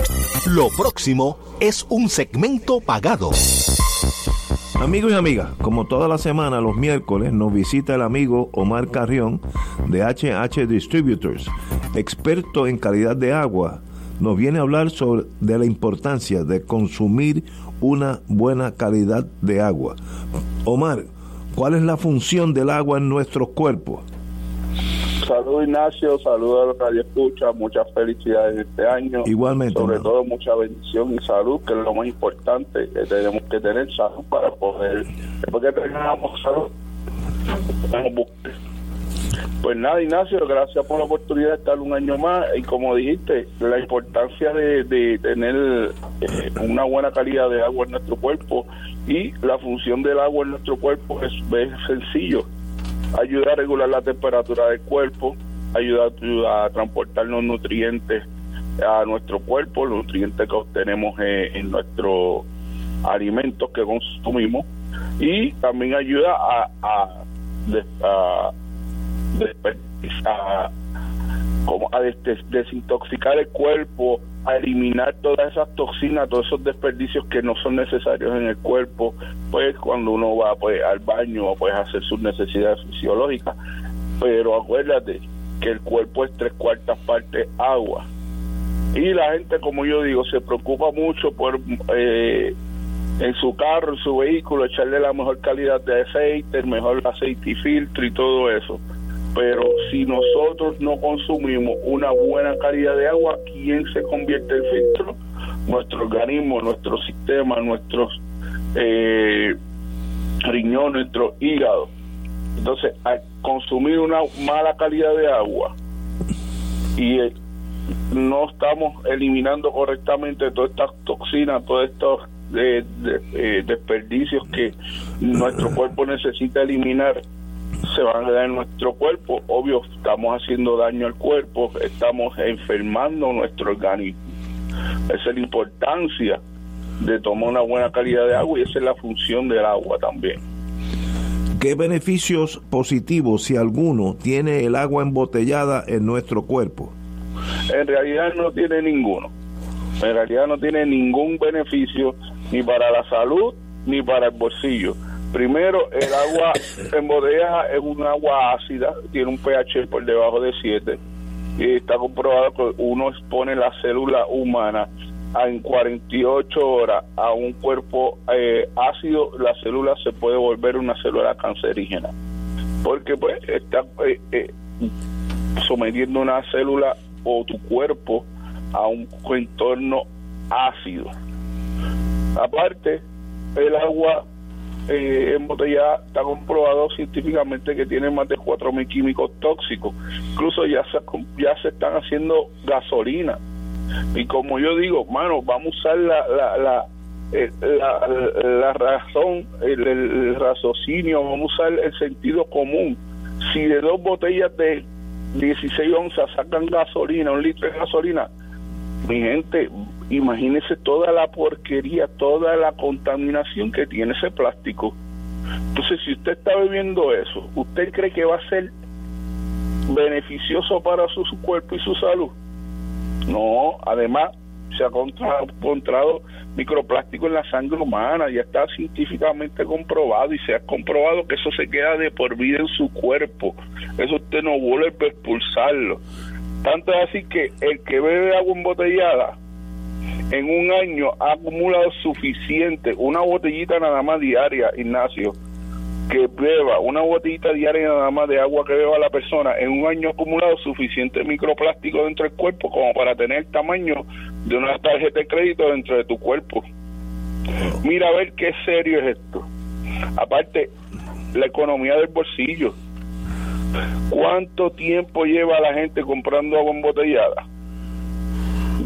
Lo próximo es un segmento pagado. Amigos y amigas, como toda la semana, los miércoles nos visita el amigo Omar Carrión de HH Distributors, experto en calidad de agua. Nos viene a hablar sobre la importancia de consumir una buena calidad de agua. Omar, ¿cuál es la función del agua en nuestros cuerpos? Saludos Ignacio, saludos a los Radio Escucha, muchas felicidades este año. Igualmente. Sobre hermano. todo mucha bendición y salud, que es lo más importante, que tenemos que tener salud para poder, después que tengamos salud. Pues nada, Ignacio, gracias por la oportunidad de estar un año más y como dijiste, la importancia de, de tener eh, una buena calidad de agua en nuestro cuerpo y la función del agua en nuestro cuerpo es, es sencillo, ayuda a regular la temperatura del cuerpo, ayuda a, transportar los nutrientes a nuestro cuerpo, los nutrientes que obtenemos eh, en nuestros alimentos que consumimos. Y también ayuda a, a, a, a- como a des- desintoxicar el cuerpo, a eliminar todas esas toxinas, todos esos desperdicios que no son necesarios en el cuerpo, pues cuando uno va pues al baño pues a hacer sus necesidades fisiológicas. Pero acuérdate que el cuerpo es tres cuartas partes agua. Y la gente, como yo digo, se preocupa mucho por eh, en su carro, en su vehículo, echarle la mejor calidad de aceite, el mejor aceite y filtro y todo eso. Pero si nosotros no consumimos una buena calidad de agua, ¿quién se convierte en filtro? Nuestro organismo, nuestro sistema, nuestros eh, riñón, nuestro hígado. Entonces, al consumir una mala calidad de agua y eh, no estamos eliminando correctamente todas estas toxinas, todos estos eh, eh, desperdicios que nuestro cuerpo necesita eliminar, se van a quedar en nuestro cuerpo. Obvio, estamos haciendo daño al cuerpo, estamos enfermando nuestro organismo. Esa es la importancia de tomar una buena calidad de agua y esa es la función del agua también. ¿Qué beneficios positivos, si alguno, tiene el agua embotellada en nuestro cuerpo? En realidad no tiene ninguno. En realidad no tiene ningún beneficio ni para la salud ni para el bolsillo. Primero, el agua embotellada es un agua ácida, tiene un pH por debajo de 7 y está comprobado que uno expone la célula humana a en 48 horas a un cuerpo eh, ácido, la célula se puede volver una célula cancerígena. Porque pues está eh, eh, sometiendo una célula o tu cuerpo a un entorno ácido. Aparte, el agua eh, embotellada está comprobado científicamente que tiene más de 4.000 químicos tóxicos. Incluso ya se, ya se están haciendo gasolina. Y como yo digo, mano, vamos a usar la, la, la, eh, la, razón, el, el, raciocinio, vamos a usar el sentido común. Si de dos botellas de 16 onzas sacan gasolina, un litro de gasolina, mi gente, imagínese toda la porquería, toda la contaminación que tiene ese plástico. Entonces, si usted está bebiendo eso, ¿usted cree que va a ser beneficioso para su, cuerpo y su salud? No, además se ha encontrado microplástico en la sangre humana, ya está científicamente comprobado y se ha comprobado que eso se queda de por vida en su cuerpo. Eso usted no vuelve a expulsarlo. Tanto es así que el que bebe agua embotellada en un año ha acumulado suficiente, una botellita nada más diaria, Ignacio, que beba una botellita diaria nada más de agua que beba la persona, en un año ha acumulado suficiente microplástico dentro del cuerpo como para tener el tamaño de una tarjeta de crédito dentro de tu cuerpo. Mira a ver qué serio es esto. Aparte, la economía del bolsillo. ¿Cuánto tiempo lleva la gente comprando agua embotellada?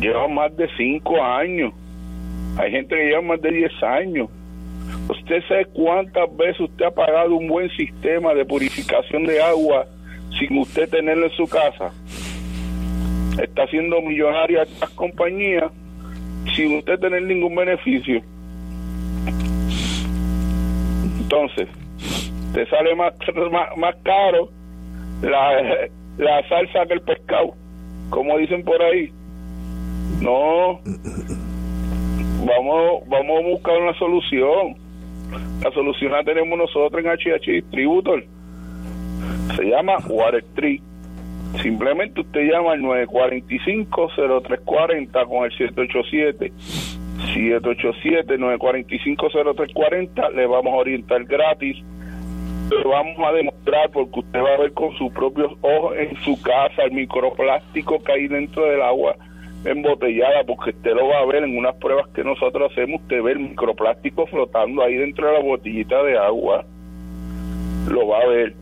Lleva más de 5 años. Hay gente que lleva más de 10 años. ¿Usted sabe cuántas veces usted ha pagado un buen sistema de purificación de agua sin usted tenerlo en su casa? Está haciendo millonaria estas compañías sin usted tener ningún beneficio. Entonces, te sale más, más, más caro la, la salsa que el pescado, como dicen por ahí. No, vamos, vamos a buscar una solución. La solución la tenemos nosotros en HH Distributor. Se llama Water Tree. Simplemente usted llama al 945-0340 con el 787. 787-945-0340. Le vamos a orientar gratis lo vamos a demostrar porque usted va a ver con sus propios ojos en su casa el microplástico que hay dentro del agua embotellada, porque usted lo va a ver en unas pruebas que nosotros hacemos, usted ve el microplástico flotando ahí dentro de la botellita de agua, lo va a ver.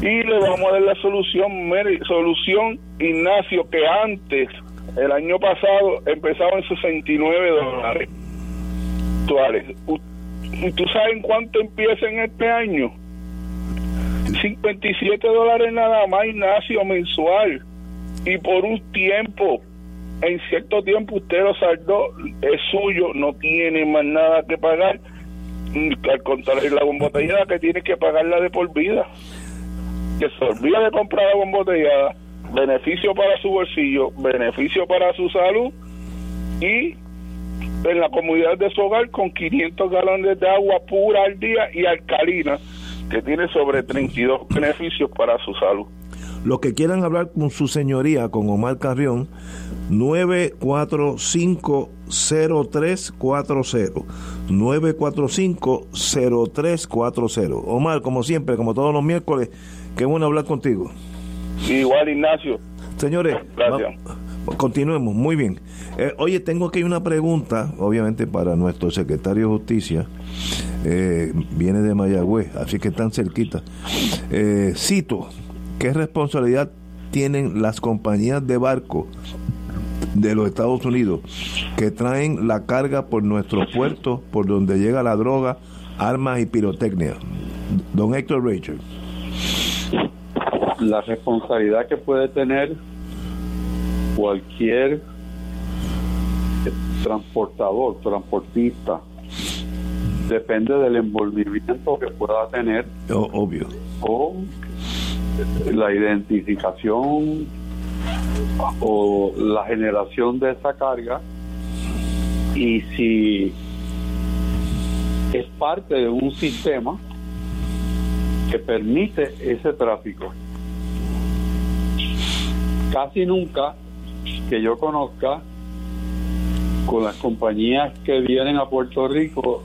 Y le vamos a dar la solución, solución Ignacio, que antes, el año pasado, empezaba en 69 dólares ¿Y tú sabes en cuánto empieza en este año? 57 dólares nada más, Ignacio, mensual. Y por un tiempo, en cierto tiempo usted lo saldó, es suyo, no tiene más nada que pagar. Al contrario, la bombotellada que tiene que pagarla de por vida. Que se olvida de comprar la bombotellada, beneficio para su bolsillo, beneficio para su salud y en la comunidad de su hogar con 500 galones de agua pura al día y alcalina, que tiene sobre 32 beneficios para su salud. Los que quieran hablar con su señoría, con Omar Carrión, 945-0340. 945-0340. Omar, como siempre, como todos los miércoles, qué bueno hablar contigo. Igual, Ignacio. Señores, gracias. Continuemos, muy bien. Eh, oye, tengo aquí una pregunta, obviamente para nuestro secretario de Justicia. Eh, viene de Mayagüez, así que están cerquita. Eh, cito, ¿qué responsabilidad tienen las compañías de barco de los Estados Unidos que traen la carga por nuestros puertos, por donde llega la droga, armas y pirotecnia? Don Héctor Rachel. La responsabilidad que puede tener cualquier transportador, transportista, depende del envolvimiento que pueda tener. obvio. Con la identificación o la generación de esa carga y si es parte de un sistema que permite ese tráfico. Casi nunca que yo conozca con las compañías que vienen a Puerto Rico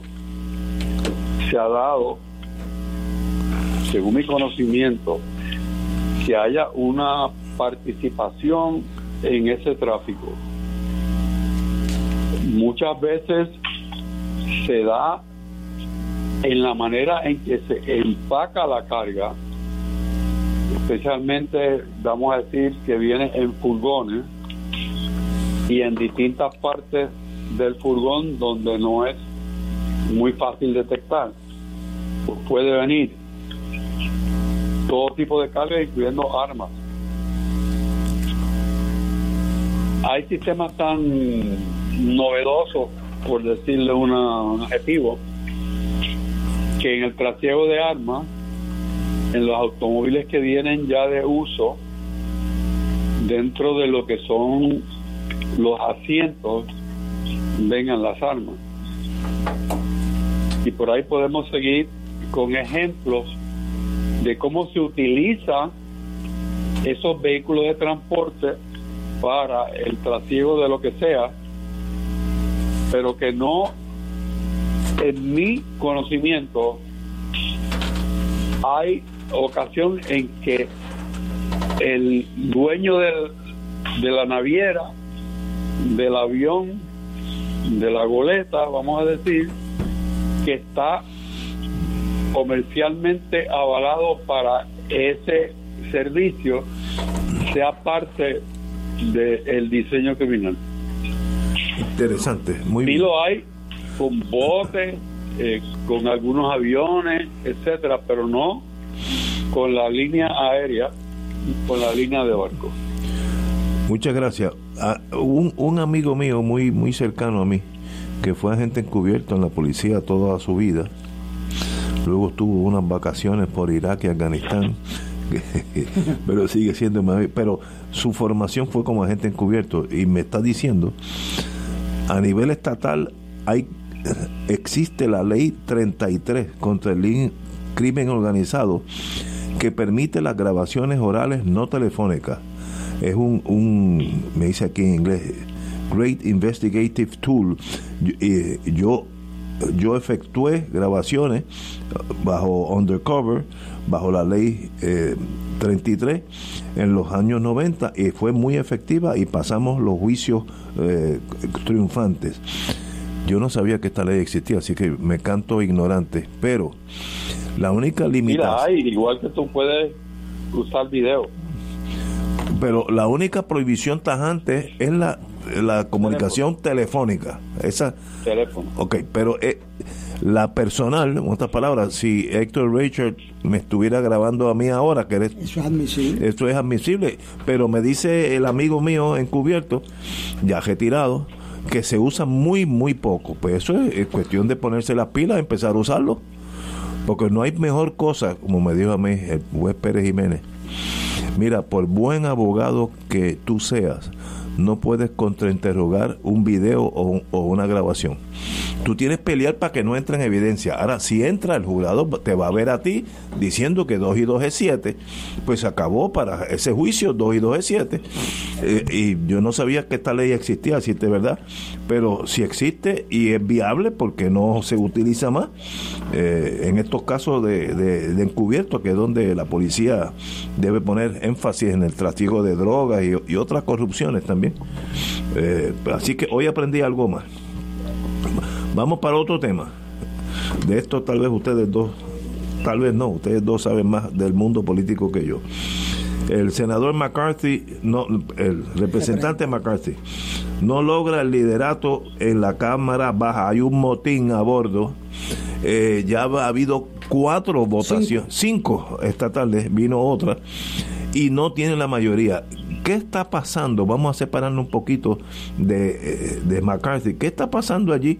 se ha dado, según mi conocimiento, que haya una participación en ese tráfico. Muchas veces se da en la manera en que se empaca la carga, especialmente, vamos a decir, que viene en furgones y en distintas partes del furgón donde no es muy fácil detectar. Pues puede venir todo tipo de carga, incluyendo armas. Hay sistemas tan novedosos, por decirle un adjetivo, que en el trasiego de armas, en los automóviles que vienen ya de uso, dentro de lo que son los asientos, vengan las armas. Y por ahí podemos seguir con ejemplos de cómo se utiliza esos vehículos de transporte para el trasiego de lo que sea, pero que no, en mi conocimiento, hay ocasión en que el dueño del, de la naviera, del avión, de la goleta, vamos a decir, que está comercialmente avalado para ese servicio sea parte del diseño criminal. Interesante, muy Sí bien. lo hay con botes, eh, con algunos aviones, etcétera, pero no con la línea aérea, con la línea de barco. Muchas gracias. Ah, un, un amigo mío muy, muy cercano a mí, que fue agente encubierto en la policía toda su vida, luego tuvo unas vacaciones por Irak y Afganistán, pero sigue siendo. Pero su formación fue como agente encubierto y me está diciendo, a nivel estatal hay existe la ley 33 contra el crimen organizado que permite las grabaciones orales no telefónicas. Es un, un me dice aquí en inglés, Great Investigative Tool. Yo, eh, yo, yo efectué grabaciones bajo undercover, bajo la ley eh, 33 en los años 90 y fue muy efectiva y pasamos los juicios eh, triunfantes. Yo no sabía que esta ley existía, así que me canto ignorante, pero la única Mira, limitación... hay, igual que tú puedes usar video. pero la única prohibición tajante es la, la comunicación telefónica. Esa, Teléfono. ok, pero eh, la personal, en otras palabras, si Héctor Richard me estuviera grabando a mí ahora, que eres, Eso es admisible. esto es admisible, pero me dice el amigo mío encubierto, ya retirado, que se usa muy, muy poco. Pues eso es, es cuestión de ponerse las pilas, empezar a usarlo. Porque no hay mejor cosa, como me dijo a mí el juez Pérez Jiménez. Mira, por buen abogado que tú seas, no puedes contrainterrogar un video o, o una grabación. Tú tienes pelear para que no entre en evidencia. Ahora, si entra el jurado, te va a ver a ti diciendo que 2 y 2 es 7, pues se acabó para ese juicio, 2 y 2 es 7. Eh, y yo no sabía que esta ley existía, si es verdad, pero si existe y es viable porque no se utiliza más eh, en estos casos de, de- encubierto, que es donde la policía debe poner énfasis en el trasiego de drogas y, y otras corrupciones también. Eh, así que hoy aprendí algo más. Vamos para otro tema. De esto tal vez ustedes dos, tal vez no, ustedes dos saben más del mundo político que yo. El senador McCarthy, no, el representante McCarthy, no logra el liderato en la Cámara Baja. Hay un motín a bordo. Eh, ya ha habido cuatro votaciones, cinco esta tarde, vino otra, y no tiene la mayoría. ¿Qué está pasando? Vamos a separarnos un poquito de, eh, de McCarthy. ¿Qué está pasando allí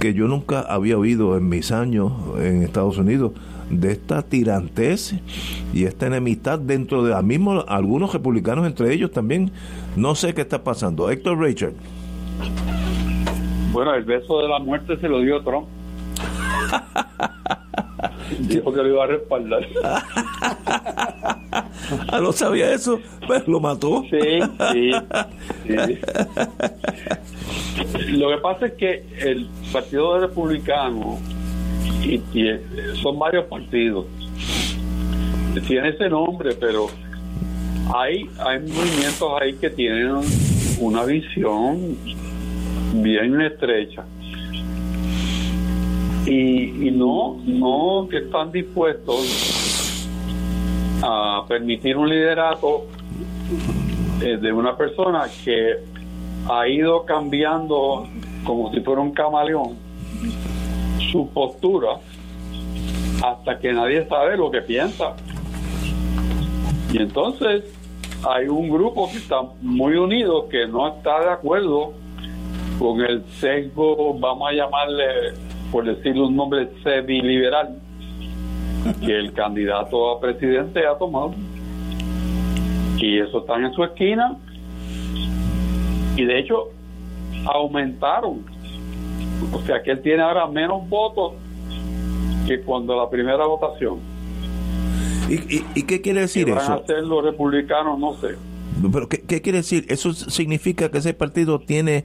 que yo nunca había oído en mis años en Estados Unidos? de esta tirantez y esta enemistad dentro de mismo algunos republicanos entre ellos también no sé qué está pasando Héctor Richard Bueno, el beso de la muerte se lo dio Trump. Dijo que lo iba a respaldar. ah, no sabía eso pero lo mató Sí, sí, sí. Lo que pasa es que el Partido Republicano, y, y, eh, son varios partidos, tiene ese nombre, pero hay, hay movimientos ahí que tienen una visión bien estrecha. Y, y no, no que están dispuestos a permitir un liderato eh, de una persona que ha ido cambiando como si fuera un camaleón su postura hasta que nadie sabe lo que piensa. Y entonces hay un grupo que está muy unido que no está de acuerdo con el sesgo, vamos a llamarle, por decirle un nombre, semi-liberal, que el candidato a presidente ha tomado. Y eso están en su esquina. Y de hecho, aumentaron. O sea que él tiene ahora menos votos que cuando la primera votación. ¿Y, y, qué quiere decir ¿Qué eso? Van a hacer los republicanos, no sé. ¿Pero qué, qué quiere decir? ¿Eso significa que ese partido tiene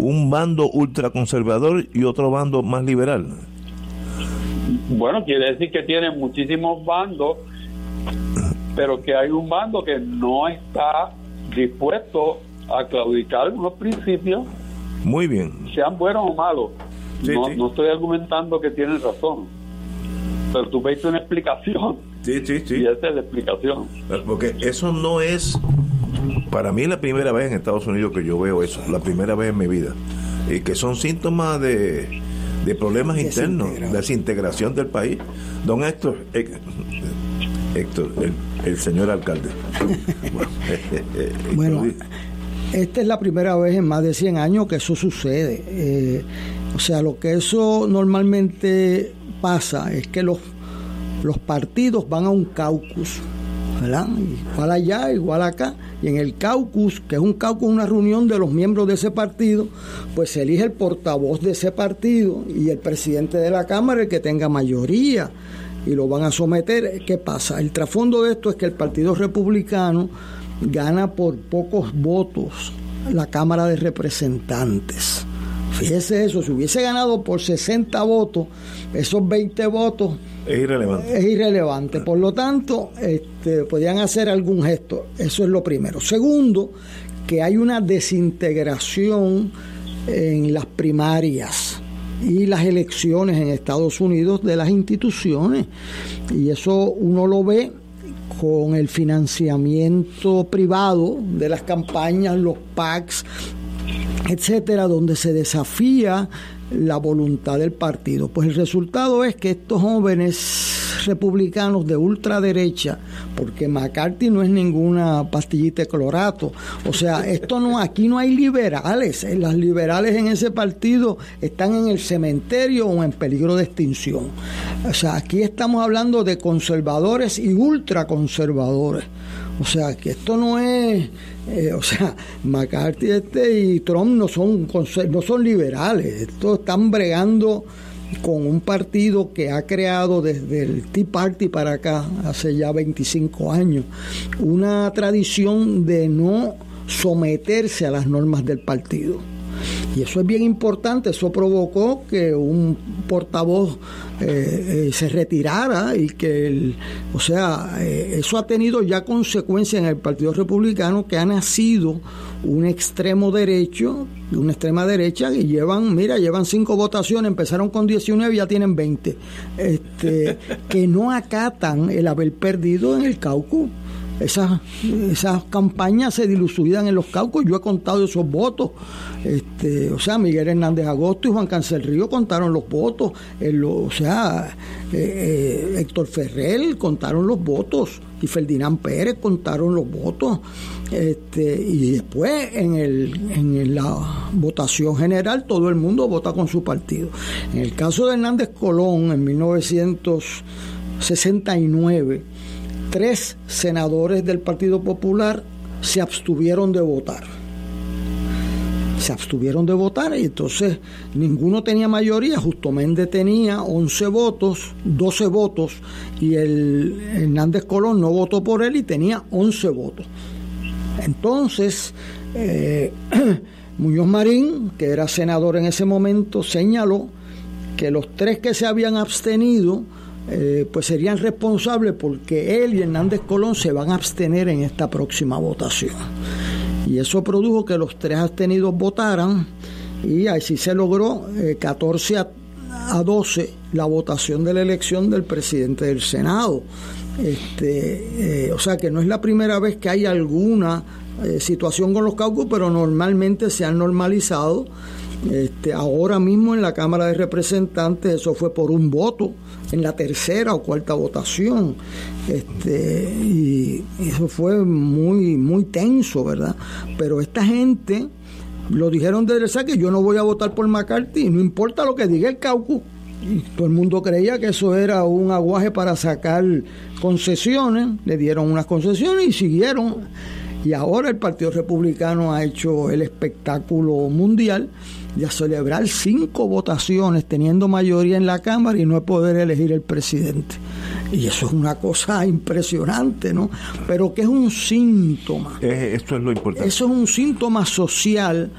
un bando ultraconservador y otro bando más liberal? Bueno, quiere decir que tiene muchísimos bandos, pero que hay un bando que no está dispuesto a claudicar algunos principios, Muy bien. sean buenos o malos. Sí, no, sí. no estoy argumentando que tienen razón, pero tú ves una explicación. Sí, sí, sí. Y esa es la explicación. Porque eso no es, para mí, la primera vez en Estados Unidos que yo veo eso, la primera vez en mi vida. Y que son síntomas de, de problemas internos, desintegración del país. Don Héctor, eh, Héctor, el, el señor alcalde. Bueno, esta es la primera vez en más de 100 años que eso sucede. Eh, o sea, lo que eso normalmente pasa es que los, los partidos van a un caucus, ¿verdad? Igual allá, igual acá. Y en el caucus, que es un caucus, una reunión de los miembros de ese partido, pues se elige el portavoz de ese partido y el presidente de la Cámara el que tenga mayoría y lo van a someter. ¿Qué pasa? El trasfondo de esto es que el Partido Republicano gana por pocos votos la Cámara de Representantes. Fíjese eso, si hubiese ganado por 60 votos, esos 20 votos Es irrelevante. es irrelevante. Por lo tanto, este, podían hacer algún gesto. Eso es lo primero. Segundo, que hay una desintegración en las primarias y las elecciones en Estados Unidos de las instituciones. Y eso uno lo ve con el financiamiento privado de las campañas, los PACs, etcétera, donde se desafía la voluntad del partido. Pues el resultado es que estos jóvenes republicanos de ultraderecha, porque McCarthy no es ninguna pastillita de clorato, o sea, esto no, aquí no hay liberales, eh, las liberales en ese partido están en el cementerio o en peligro de extinción. O sea, aquí estamos hablando de conservadores y ultraconservadores. O sea, que esto no es, eh, o sea, McCarthy este y Trump no son no son liberales, estos están bregando con un partido que ha creado desde el Tea Party para acá, hace ya 25 años, una tradición de no someterse a las normas del partido. Y eso es bien importante, eso provocó que un portavoz eh, eh, se retirara y que, el, o sea, eh, eso ha tenido ya consecuencias en el Partido Republicano que ha nacido un extremo derecho, una extrema derecha y llevan, mira, llevan cinco votaciones, empezaron con 19 y ya tienen 20, este, que no acatan el haber perdido en el caucus esas, esas campañas se dilucidan en los caucus. Yo he contado esos votos. Este, o sea, Miguel Hernández Agosto y Juan Cancel Río contaron los votos. Lo- o sea, eh, eh, Héctor Ferrer contaron los votos. Y Ferdinand Pérez contaron los votos. Este, y después en, el, en la votación general todo el mundo vota con su partido. En el caso de Hernández Colón en 1969, tres senadores del Partido Popular se abstuvieron de votar. Se abstuvieron de votar y entonces ninguno tenía mayoría. Justo Méndez tenía 11 votos, 12 votos y el Hernández Colón no votó por él y tenía 11 votos. Entonces, eh, Muñoz Marín, que era senador en ese momento, señaló que los tres que se habían abstenido eh, pues serían responsables porque él y Hernández Colón se van a abstener en esta próxima votación. Y eso produjo que los tres abstenidos votaran y así se logró eh, 14 a a 12 la votación de la elección del presidente del Senado. Este, eh, o sea que no es la primera vez que hay alguna eh, situación con los caucus, pero normalmente se han normalizado. Este, ahora mismo en la Cámara de Representantes eso fue por un voto en la tercera o cuarta votación. Este, y eso fue muy, muy tenso, ¿verdad? Pero esta gente lo dijeron desde el saque, yo no voy a votar por McCarthy, no importa lo que diga el caucus. Y todo el mundo creía que eso era un aguaje para sacar concesiones, le dieron unas concesiones y siguieron. Y ahora el Partido Republicano ha hecho el espectáculo mundial de celebrar cinco votaciones teniendo mayoría en la Cámara y no poder elegir el presidente. Y eso es una cosa impresionante, ¿no? Pero que es un síntoma. esto es lo importante. Eso es un síntoma social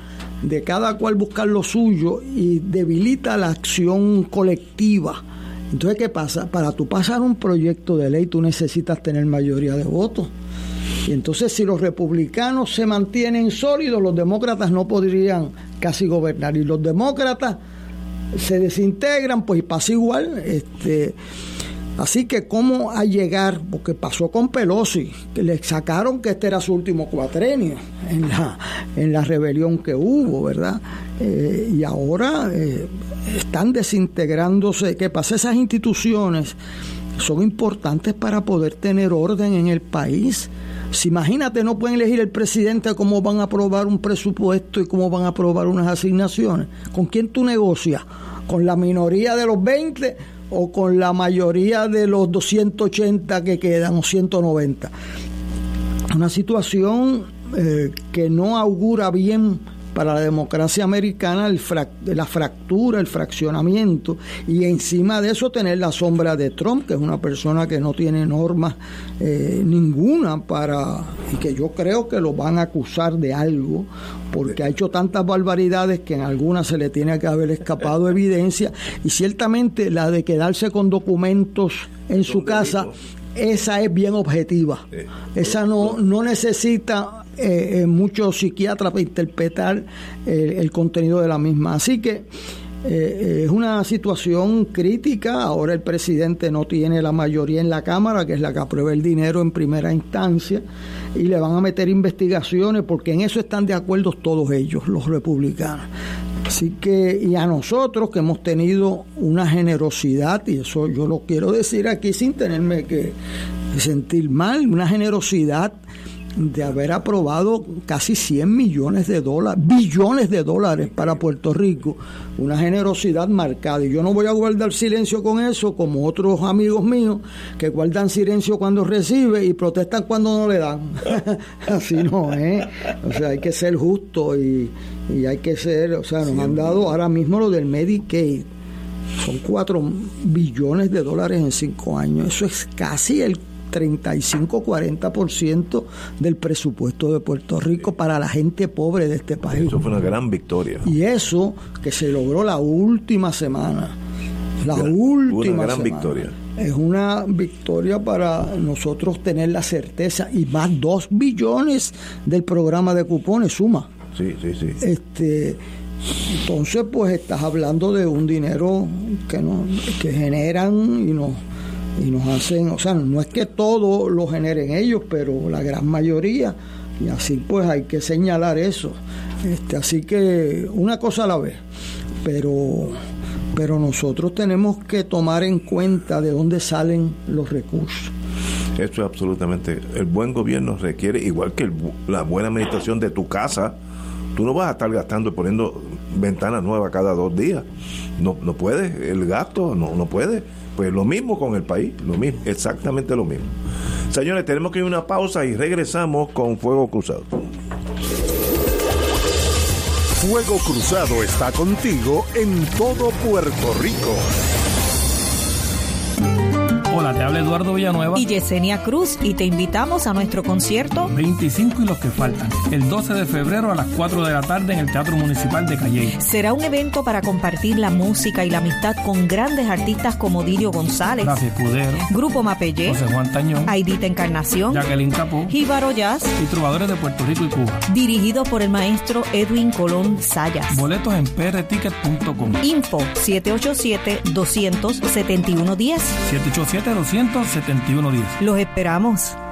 de cada cual buscar lo suyo y debilita la acción colectiva. Entonces, ¿qué pasa? Para tú pasar un proyecto de ley, tú necesitas tener mayoría de votos. Y entonces, si los republicanos se mantienen sólidos, los demócratas no podrían casi gobernar. Y los demócratas se desintegran, pues pasa igual. Este, Así que cómo a llegar, porque pasó con Pelosi, que le sacaron que este era su último cuatrenio en la, en la rebelión que hubo, ¿verdad? Eh, y ahora eh, están desintegrándose. ¿Qué pasa? Esas instituciones son importantes para poder tener orden en el país. Si imagínate, no pueden elegir el presidente cómo van a aprobar un presupuesto y cómo van a aprobar unas asignaciones. ¿Con quién tú negocias? ¿Con la minoría de los 20 o con la mayoría de los 280 que quedan o 190. Una situación eh, que no augura bien para la democracia americana el la fractura, el fraccionamiento y encima de eso tener la sombra de Trump, que es una persona que no tiene normas eh, ninguna para y que yo creo que lo van a acusar de algo porque ha hecho tantas barbaridades que en algunas se le tiene que haber escapado evidencia y ciertamente la de quedarse con documentos en su casa esa es bien objetiva. Esa no, no necesita eh, eh, muchos psiquiatras para interpretar eh, el contenido de la misma. Así que es una situación crítica. Ahora el presidente no tiene la mayoría en la Cámara, que es la que aprueba el dinero en primera instancia, y le van a meter investigaciones porque en eso están de acuerdo todos ellos, los republicanos. Así que, y a nosotros que hemos tenido una generosidad, y eso yo lo quiero decir aquí sin tenerme que sentir mal, una generosidad de haber aprobado casi 100 millones de dólares, billones de dólares para Puerto Rico, una generosidad marcada. Y yo no voy a guardar silencio con eso, como otros amigos míos que guardan silencio cuando recibe y protestan cuando no le dan. Así no, ¿eh? O sea, hay que ser justo y, y hay que ser, o sea, nos han dado ahora mismo lo del Medicaid. Son 4 billones de dólares en 5 años. Eso es casi el 35-40% del presupuesto de Puerto Rico para la gente pobre de este país. Eso fue una gran victoria. Y eso que se logró la última semana. La última gran victoria. Es una victoria para nosotros tener la certeza y más 2 billones del programa de cupones suma. Sí, sí, sí. Este, entonces, pues estás hablando de un dinero que, no, que generan y nos y nos hacen, o sea, no es que todo lo generen ellos, pero la gran mayoría, y así pues hay que señalar eso. Este, así que una cosa a la vez, pero, pero nosotros tenemos que tomar en cuenta de dónde salen los recursos. Esto es absolutamente, el buen gobierno requiere, igual que la buena administración de tu casa, tú no vas a estar gastando y poniendo ventanas nuevas cada dos días. No, no puedes, el gasto no, no puede pues lo mismo con el país, lo mismo, exactamente lo mismo. Señores, tenemos que ir a una pausa y regresamos con Fuego Cruzado. Fuego Cruzado está contigo en todo Puerto Rico. Hola, te habla Eduardo Villanueva. Y Yesenia Cruz y te invitamos a nuestro concierto 25 y los que faltan. El 12 de febrero a las 4 de la tarde en el Teatro Municipal de Calle. Será un evento para compartir la música y la amistad con grandes artistas como Dirio González, Escudero, Grupo Mapellé, José Juan Tañón, Aidita Encarnación, Jacqueline Capó, Jíbaro Jazz y trovadores de Puerto Rico y Cuba. Dirigido por el maestro Edwin Colón Sayas. Boletos en prticket.com. Info 787-271-10. 787-271-10. Los esperamos.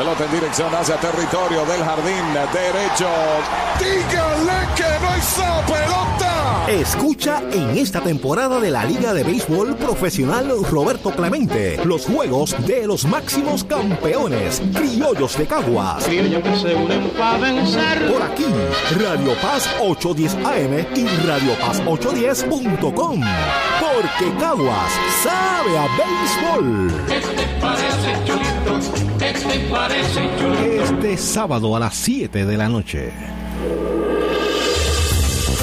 Pelota en dirección hacia territorio del jardín derecho. Dígale que no esa pelota. Escucha en esta temporada de la Liga de Béisbol Profesional Roberto Clemente los juegos de los máximos campeones, criollos de Caguas. Por aquí, Radio Paz 810 AM y Radio Paz 810.com. Porque Caguas sabe a béisbol. Este sábado a las 7 de la noche.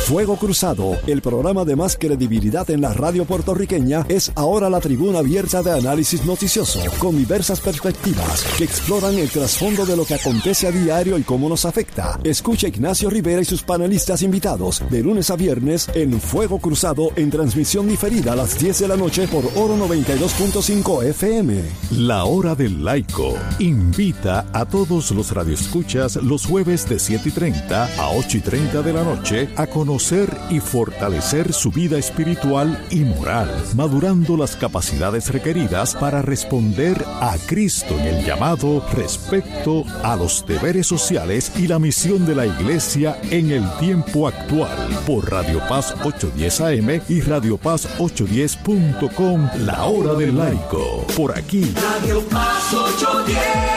Fuego Cruzado, el programa de más credibilidad en la radio puertorriqueña, es ahora la tribuna abierta de análisis noticioso, con diversas perspectivas que exploran el trasfondo de lo que acontece a diario y cómo nos afecta. Escucha Ignacio Rivera y sus panelistas invitados de lunes a viernes en Fuego Cruzado en transmisión diferida a las 10 de la noche por Oro 92.5 FM. La Hora del Laico invita a todos los radioescuchas los jueves de 7 y 30 a 8 y 30 de la noche a y fortalecer su vida espiritual y moral, madurando las capacidades requeridas para responder a Cristo en el llamado respecto a los deberes sociales y la misión de la Iglesia en el tiempo actual por Radio Paz 810 AM y Radio Paz 810.com, la hora del laico. Por aquí. Radio Paz 810.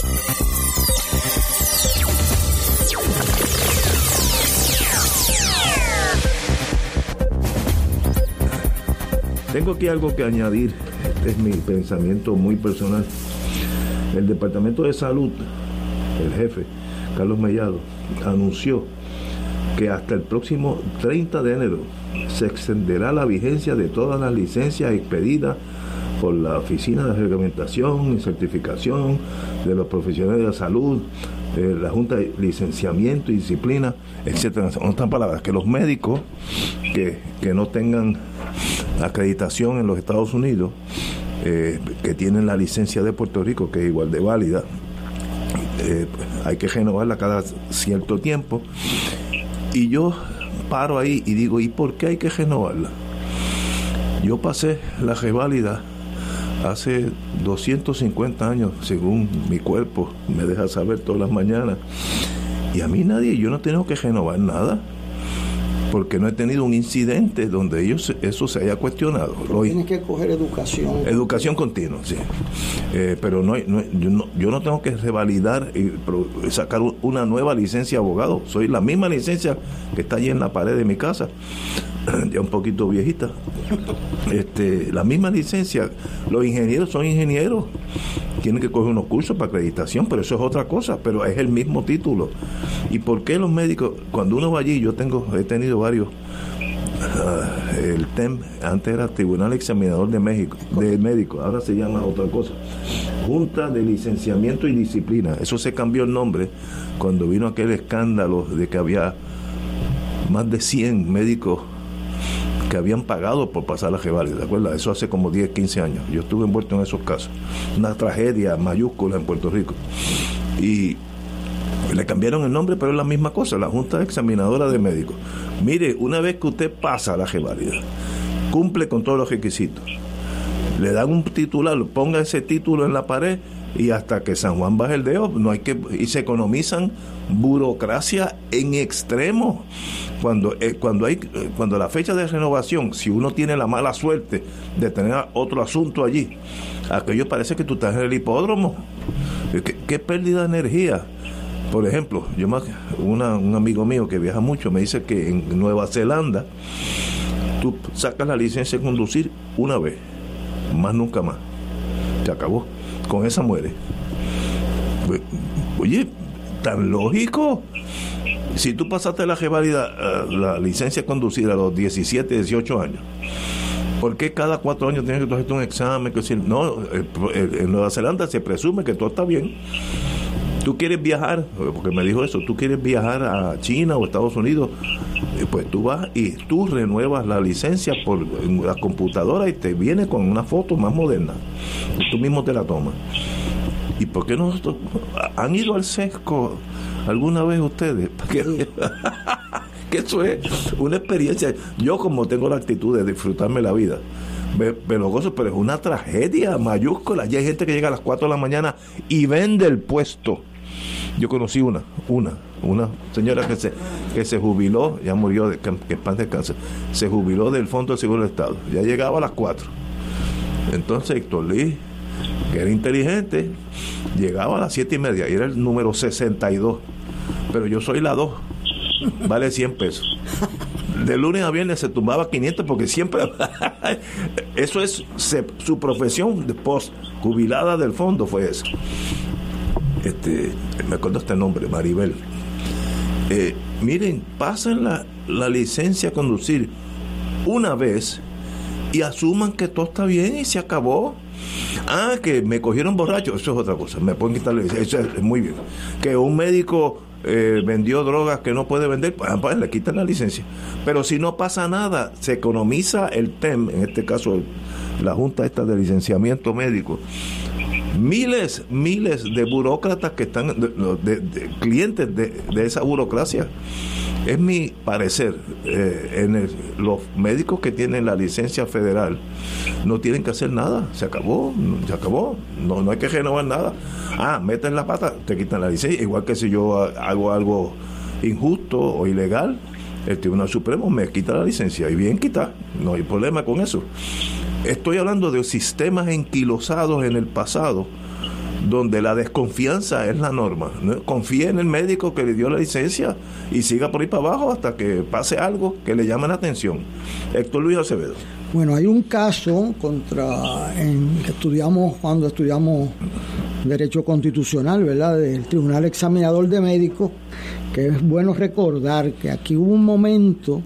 Tengo aquí algo que añadir, este es mi pensamiento muy personal. El Departamento de Salud, el jefe, Carlos Mellado, anunció que hasta el próximo 30 de enero se extenderá la vigencia de todas las licencias expedidas por la Oficina de Reglamentación y Certificación de los Profesionales de la Salud, eh, la Junta de Licenciamiento y Disciplina, etcétera. En otras palabras, que los médicos que, que no tengan acreditación en los Estados Unidos, eh, que tienen la licencia de Puerto Rico, que es igual de válida, eh, hay que renovarla cada cierto tiempo. Y yo paro ahí y digo, ¿y por qué hay que renovarla? Yo pasé la reválida hace 250 años, según mi cuerpo me deja saber todas las mañanas. Y a mí nadie, yo no tengo que renovar nada porque no he tenido un incidente donde ellos eso se haya cuestionado. Lo- Tienes que coger educación. Educación continua, sí. Eh, pero no, no yo, no, yo no tengo que revalidar y pro- sacar una nueva licencia de abogado. Soy la misma licencia que está allí en la pared de mi casa, ya un poquito viejita. Este, la misma licencia. Los ingenieros son ingenieros. Tienen que coger unos cursos para acreditación, pero eso es otra cosa, pero es el mismo título. ¿Y por qué los médicos, cuando uno va allí, yo tengo, he tenido varios ah, el TEM, antes era Tribunal Examinador de México, de Médico, ahora se llama otra cosa. Junta de Licenciamiento y Disciplina. Eso se cambió el nombre cuando vino aquel escándalo de que había más de 100 médicos que habían pagado por pasar la reválida, ¿de acuerdo? Eso hace como 10, 15 años. Yo estuve envuelto en esos casos. Una tragedia mayúscula en Puerto Rico. Y le cambiaron el nombre, pero es la misma cosa, la Junta Examinadora de Médicos. Mire, una vez que usted pasa la reválida, cumple con todos los requisitos, le dan un titular, ponga ese título en la pared y hasta que San Juan baje el dedo, no hay que y se economizan burocracia en extremo. Cuando eh, cuando hay eh, cuando la fecha de renovación, si uno tiene la mala suerte de tener otro asunto allí, aquello parece que tú estás en el hipódromo. ¿Qué, qué pérdida de energía? Por ejemplo, yo más, un amigo mío que viaja mucho me dice que en Nueva Zelanda tú sacas la licencia de conducir una vez, más nunca más. Se acabó. Con esa muere. Pues, Oye, tan lógico. Si tú pasaste la reválida, eh, la licencia de conducir a los 17, 18 años, ¿por qué cada cuatro años tienes que hacer un examen? No, el- en Nueva Zelanda se presume que todo está bien. Tú quieres viajar, porque me dijo eso, tú quieres viajar a China o Estados Unidos, pues tú vas y tú renuevas la licencia por la computadora y te viene con una foto más moderna. Tú mismo te la tomas. ¿Y por qué nosotros han ido al sesco alguna vez ustedes? Que eso es una experiencia. Yo como tengo la actitud de disfrutarme la vida, me, me lo gozo, pero es una tragedia mayúscula. Ya hay gente que llega a las 4 de la mañana y vende el puesto. Yo conocí una, una, una señora que se, que se jubiló, ya murió, de, que, que paz descanse, se jubiló del Fondo de Seguro del Estado. Ya llegaba a las 4. Entonces Héctor Lee, que era inteligente, llegaba a las 7 y media y era el número 62. Pero yo soy la 2, vale 100 pesos. De lunes a viernes se tumbaba 500 porque siempre. eso es su profesión de post jubilada del fondo, fue eso. Este, me acuerdo este nombre, Maribel. Eh, miren, pasen la, la licencia a conducir una vez y asuman que todo está bien y se acabó. Ah, que me cogieron borracho, eso es otra cosa, me pueden quitar la licencia, eso es muy bien. Que un médico eh, vendió drogas que no puede vender, pues, pues, le quitan la licencia. Pero si no pasa nada, se economiza el TEM, en este caso la Junta esta de Licenciamiento Médico, miles, miles de burócratas que están, de, clientes de, de esa burocracia. Es mi parecer, eh, en los médicos que tienen la licencia federal no tienen que hacer nada, se acabó, se acabó, no, no hay que renovar nada. Ah, meten la pata, te quitan la licencia, igual que si yo ha- hago algo injusto o ilegal, el Tribunal Supremo me quita la licencia, y bien quita, no hay problema con eso. Estoy hablando de sistemas enquilosados en el pasado, donde la desconfianza es la norma. ¿no? Confíe en el médico que le dio la licencia y siga por ahí para abajo hasta que pase algo que le llame la atención. Héctor Luis Acevedo. Bueno, hay un caso contra en, estudiamos cuando estudiamos derecho constitucional, ¿verdad? Del Tribunal Examinador de Médicos, que es bueno recordar que aquí hubo un momento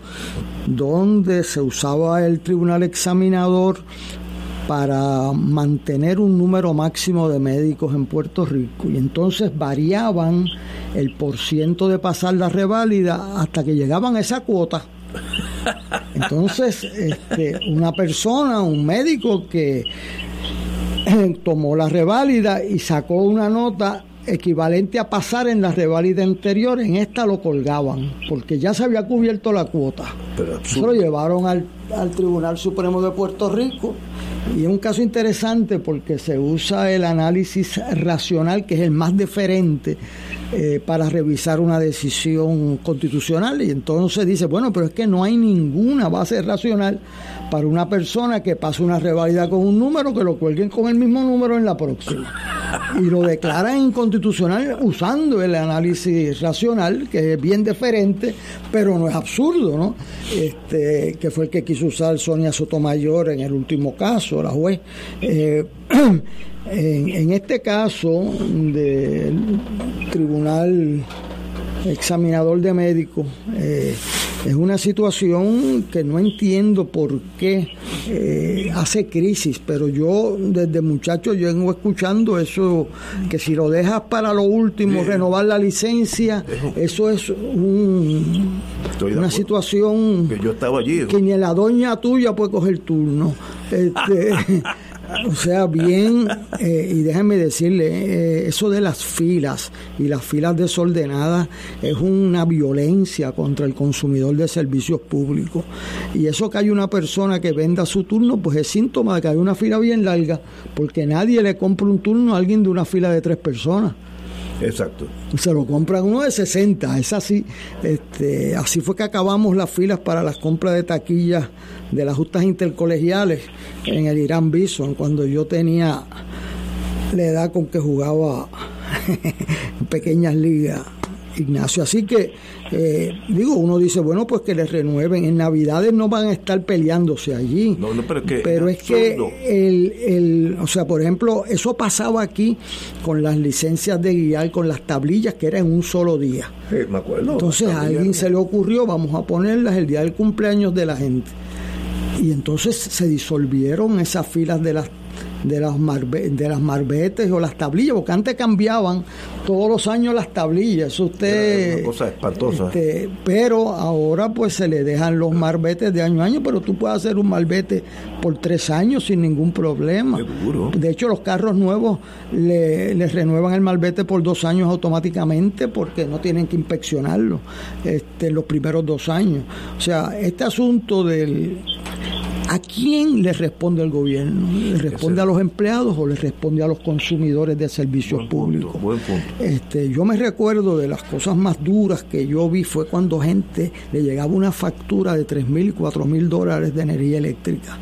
donde se usaba el Tribunal Examinador para mantener un número máximo de médicos en Puerto Rico y entonces variaban el porciento de pasar la reválida hasta que llegaban a esa cuota. Entonces, este, una persona, un médico que eh, tomó la reválida y sacó una nota equivalente a pasar en la reválida anterior, en esta lo colgaban, porque ya se había cubierto la cuota. Eso lo llevaron al, al Tribunal Supremo de Puerto Rico y es un caso interesante porque se usa el análisis racional, que es el más deferente eh, para revisar una decisión constitucional. Y entonces dice, bueno, pero es que no hay ninguna base racional para una persona que pase una reválida con un número, que lo cuelguen con el mismo número en la próxima. Y lo declaran inconstitucional usando el análisis racional, que es bien deferente, pero no es absurdo, ¿no? Este, que fue el que quiso usar Sonia Sotomayor en el último caso, la juez. Eh, en, en este caso del Tribunal Examinador de Médicos, eh, es una situación que no entiendo por qué eh, hace crisis, pero yo desde muchacho yo vengo escuchando eso, que si lo dejas para lo último, renovar la licencia, eso es un, una situación que yo estaba allí. Que ni la doña tuya puede coger turno. Este, O sea, bien, eh, y déjenme decirle, eh, eso de las filas y las filas desordenadas es una violencia contra el consumidor de servicios públicos. Y eso que hay una persona que venda su turno, pues es síntoma de que hay una fila bien larga, porque nadie le compra un turno a alguien de una fila de tres personas. Exacto. Se lo compran uno de 60, es así. Este, así fue que acabamos las filas para las compras de taquillas de las justas intercolegiales en el Irán Bison, cuando yo tenía la edad con que jugaba en pequeñas ligas Ignacio. Así que, eh, digo, uno dice, bueno, pues que les renueven. En Navidades no van a estar peleándose allí. pero, es que, el, el, o sea, por ejemplo, eso pasaba aquí con las licencias de guiar, con las tablillas que eran en un solo día. me acuerdo. Entonces a alguien se le ocurrió, vamos a ponerlas el día del cumpleaños de la gente. Y entonces se disolvieron esas filas de las de las, de las marbetes o las tablillas, porque antes cambiaban todos los años las tablillas, eso usted... Una cosa espantosa. Este, pero ahora pues se le dejan los marbetes de año a año, pero tú puedes hacer un marbete por tres años sin ningún problema. De hecho, los carros nuevos le, les renuevan el marbete por dos años automáticamente porque no tienen que inspeccionarlo este, los primeros dos años. O sea, este asunto del ¿A quién le responde el gobierno? ¿Le responde a los empleados o le responde a los consumidores de servicios públicos? Este, yo me recuerdo de las cosas más duras que yo vi fue cuando gente le llegaba una factura de 3 mil, 4 mil dólares de energía eléctrica.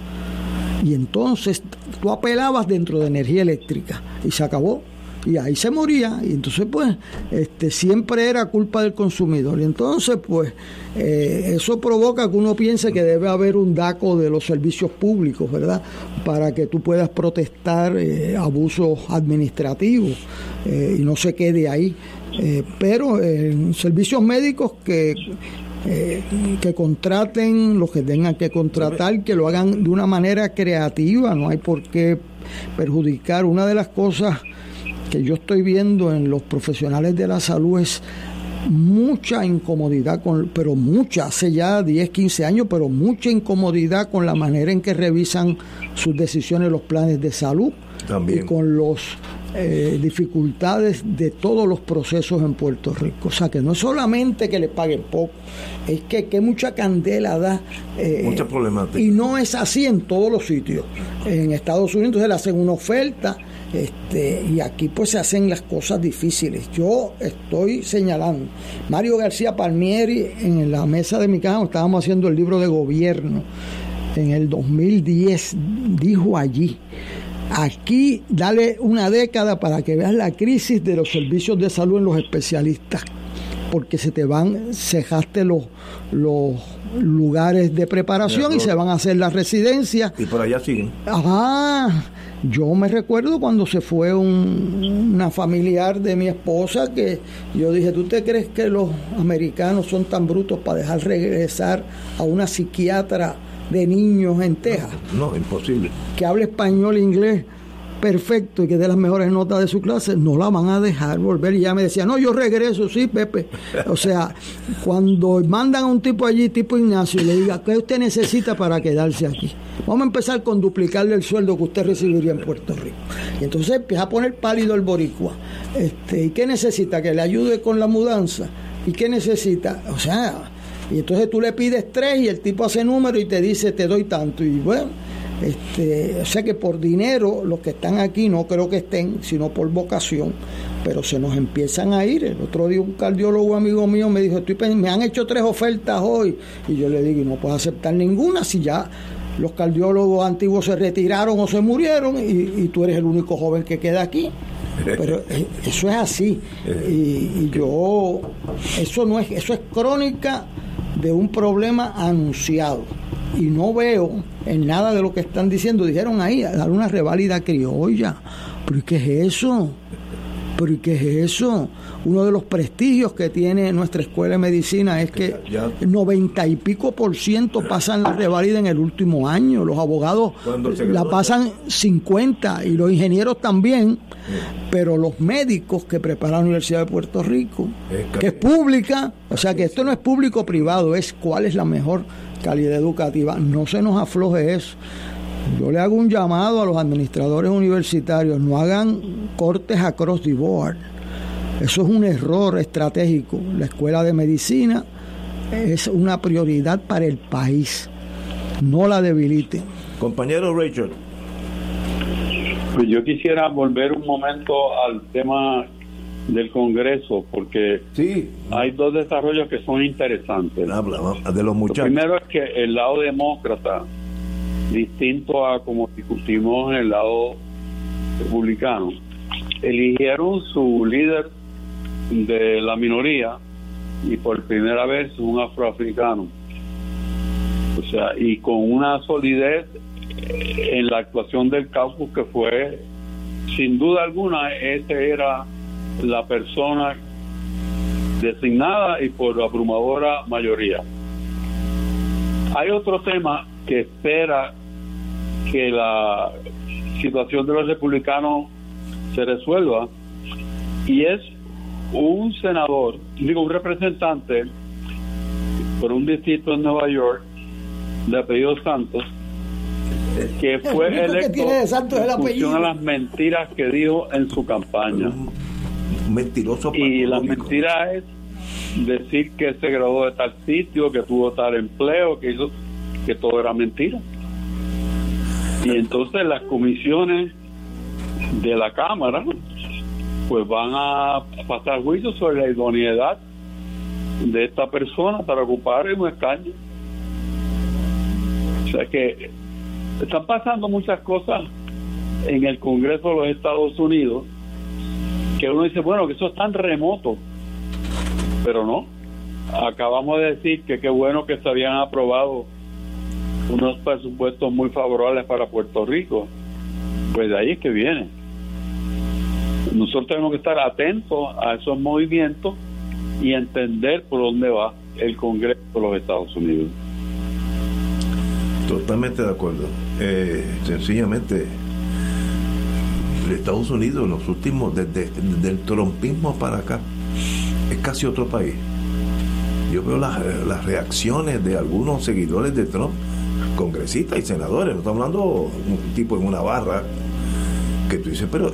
Y entonces tú apelabas dentro de energía eléctrica y se acabó y ahí se moría. Y entonces pues este siempre era culpa del consumidor. Y entonces pues eh, eso provoca que uno piense que debe haber un DACO de los servicios públicos verdad para que tú puedas protestar eh, abusos administrativos eh, y no se quede ahí. Pero servicios médicos que que contraten los que tengan que contratar, que lo hagan de una manera creativa, no hay por qué perjudicar. Una de las cosas que yo estoy viendo en los profesionales de la salud es mucha incomodidad, con, pero mucha, hace ya 10, 15 años, pero mucha incomodidad con la manera en que revisan sus decisiones los planes de salud También. y con las eh, dificultades de todos los procesos en Puerto Rico. O sea, que no es solamente que le paguen poco, es que, que mucha candela da. Eh, mucha problemática. Y no es así en todos los sitios. En Estados Unidos se le hacen una oferta este, y aquí pues se hacen las cosas difíciles. Yo estoy señalando, Mario García Palmieri en la mesa de mi casa, estábamos haciendo el libro de gobierno en el 2010, dijo allí, aquí dale una década para que veas la crisis de los servicios de salud en los especialistas, porque se te van, cejaste los, los lugares de preparación y se van a hacer las residencias. Y por allá siguen. Ajá. Yo me recuerdo cuando se fue una familiar de mi esposa que yo dije, ¿tú te crees que los americanos son tan brutos para dejar regresar a una psiquiatra de niños en Texas? No, imposible. Que hable español e inglés perfecto y que dé las mejores notas de su clase, no la van a dejar volver. Y ya me decía, no, yo regreso, sí, Pepe. O sea, cuando mandan a un tipo allí, tipo Ignacio, y le diga, ¿qué usted necesita para quedarse aquí? Vamos a empezar con duplicarle el sueldo que usted recibiría en Puerto Rico. Y entonces empieza a poner pálido el boricua. Este, ¿Y qué necesita? Que le ayude con la mudanza. ¿Y qué necesita? O sea, y entonces tú le pides tres y el tipo hace número y te dice, te doy tanto. Y bueno, este, o sea que por dinero los que están aquí no creo que estén, sino por vocación, pero se nos empiezan a ir. El otro día un cardiólogo amigo mío me dijo, Estoy me han hecho tres ofertas hoy y yo le digo, no puedo aceptar ninguna si ya los cardiólogos antiguos se retiraron o se murieron y, tú eres el único joven que queda aquí. Pero eh, eso es así. Y, y, yo, eso no es, eso es crónica de un problema anunciado y no veo en nada de lo que están diciendo. Dijeron ahí, dar una reválida criolla. ¿Pero qué es eso? ¿Pero qué es eso? Uno de los prestigios que tiene nuestra escuela de medicina es que noventa y pico por ciento pasan la revalida en el último año. Los abogados la pasan 50 y los ingenieros también. Pero los médicos que prepara la Universidad de Puerto Rico, que es pública, o sea que esto no es público-privado, es cuál es la mejor calidad educativa. No se nos afloje eso. Yo le hago un llamado a los administradores universitarios, no hagan cortes across the board. Eso es un error estratégico. La escuela de medicina es una prioridad para el país. No la debilite. Compañero Richard. Pues yo quisiera volver un momento al tema del Congreso, porque sí. hay dos desarrollos que son interesantes. Habla de los muchachos. Lo primero es que el lado demócrata distinto a como discutimos en el lado republicano, eligieron su líder de la minoría y por primera vez un afroafricano. O sea, y con una solidez en la actuación del caucus que fue, sin duda alguna, ese era la persona designada y por abrumadora mayoría. Hay otro tema que espera que la situación de los republicanos se resuelva y es un senador, digo un representante por un distrito en Nueva York de apellido Santos que fue electo en función a las mentiras que dijo en su campaña. Mentiroso. Y la mentira es decir que se graduó de tal sitio, que tuvo tal empleo, que hizo que todo era mentira. Y entonces las comisiones de la Cámara pues van a pasar juicio sobre la idoneidad de esta persona para ocupar un escaño. O sea que están pasando muchas cosas en el Congreso de los Estados Unidos que uno dice, bueno, que eso es tan remoto, pero no. Acabamos de decir que qué bueno que se habían aprobado unos presupuestos muy favorables para Puerto Rico. Pues de ahí es que viene. Nosotros tenemos que estar atentos a esos movimientos y entender por dónde va el Congreso de los Estados Unidos. Totalmente de acuerdo. Eh, sencillamente, Estados Unidos, en los últimos, desde, el trompismo para acá, es casi otro país. Yo veo las, las reacciones de algunos seguidores de Trump congresistas y senadores, no estamos hablando un tipo en una barra, que tú dices, pero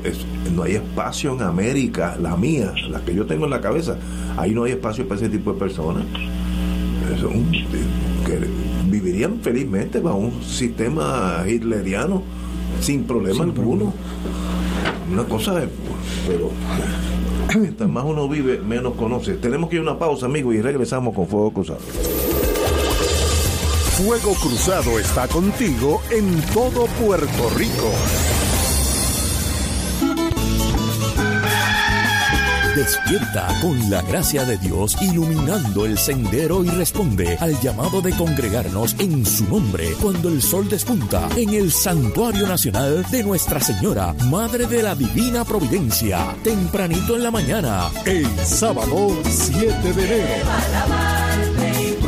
no hay espacio en América, la mía, la que yo tengo en la cabeza, ahí no hay espacio para ese tipo de personas. que vivirían felizmente bajo un sistema hitleriano sin problema alguno. Una cosa es, pero mientras más uno vive, menos conoce. Tenemos que ir a una pausa, amigos, y regresamos con Fuego Cruzado. Fuego Cruzado está contigo en todo Puerto Rico. Despierta con la gracia de Dios iluminando el sendero y responde al llamado de congregarnos en su nombre cuando el sol despunta en el Santuario Nacional de Nuestra Señora, Madre de la Divina Providencia, tempranito en la mañana, el sábado 7 de enero.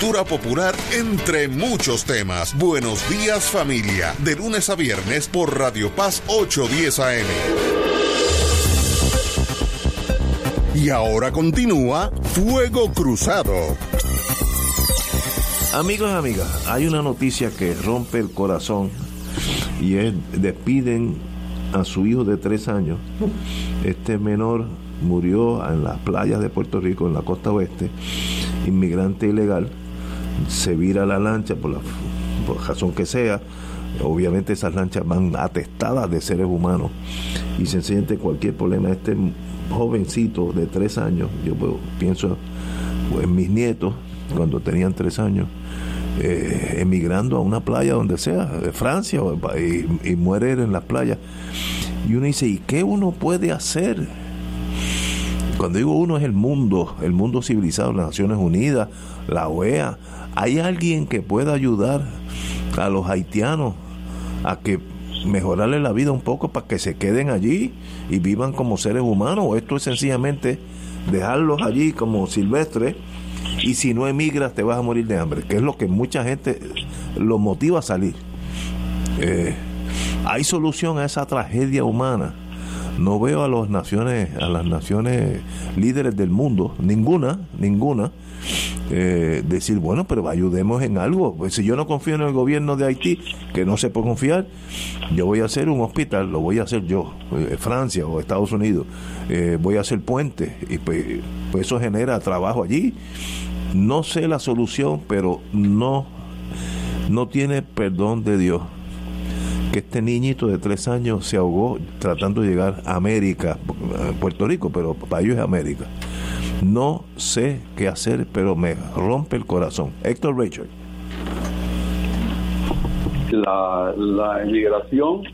popular entre muchos temas. Buenos días familia, de lunes a viernes por Radio Paz 810 AM. Y ahora continúa Fuego Cruzado. Amigos amigas, hay una noticia que rompe el corazón y es despiden a su hijo de tres años. Este menor murió en las playas de Puerto Rico, en la costa oeste, inmigrante ilegal. Se vira la lancha por la, por razón que sea. Obviamente esas lanchas van atestadas de seres humanos y sencillamente cualquier problema. Este jovencito de tres años, yo pienso en mis nietos cuando tenían tres años, eh, emigrando a una playa donde sea, de Francia, o- y, y muere en las playas. Y uno dice, ¿y qué uno puede hacer? Cuando digo uno es el mundo, el mundo civilizado, las Naciones Unidas, la OEA. ¿Hay alguien que pueda ayudar a los haitianos a que mejorarle la vida un poco para que se queden allí y vivan como seres humanos? ¿O esto es sencillamente dejarlos allí como silvestres y si no emigras te vas a morir de hambre? Que es lo que mucha gente lo motiva a salir. Eh, ¿Hay solución a esa tragedia humana? No veo a las naciones, a las naciones líderes del mundo, ninguna, ninguna, eh, decir, bueno, pero ayudemos en algo. Pues si yo no confío en el gobierno de Haití, que no se puede confiar, yo voy a hacer un hospital, lo voy a hacer yo, eh, Francia o Estados Unidos, eh, voy a hacer puentes, y pues, pues eso genera trabajo allí. No sé la solución, pero no, no tiene perdón de Dios que este niñito de tres años se ahogó tratando de llegar a América, Puerto Rico, pero para ellos es América. No sé qué hacer, pero me rompe el corazón. Héctor Richard. la, la emigración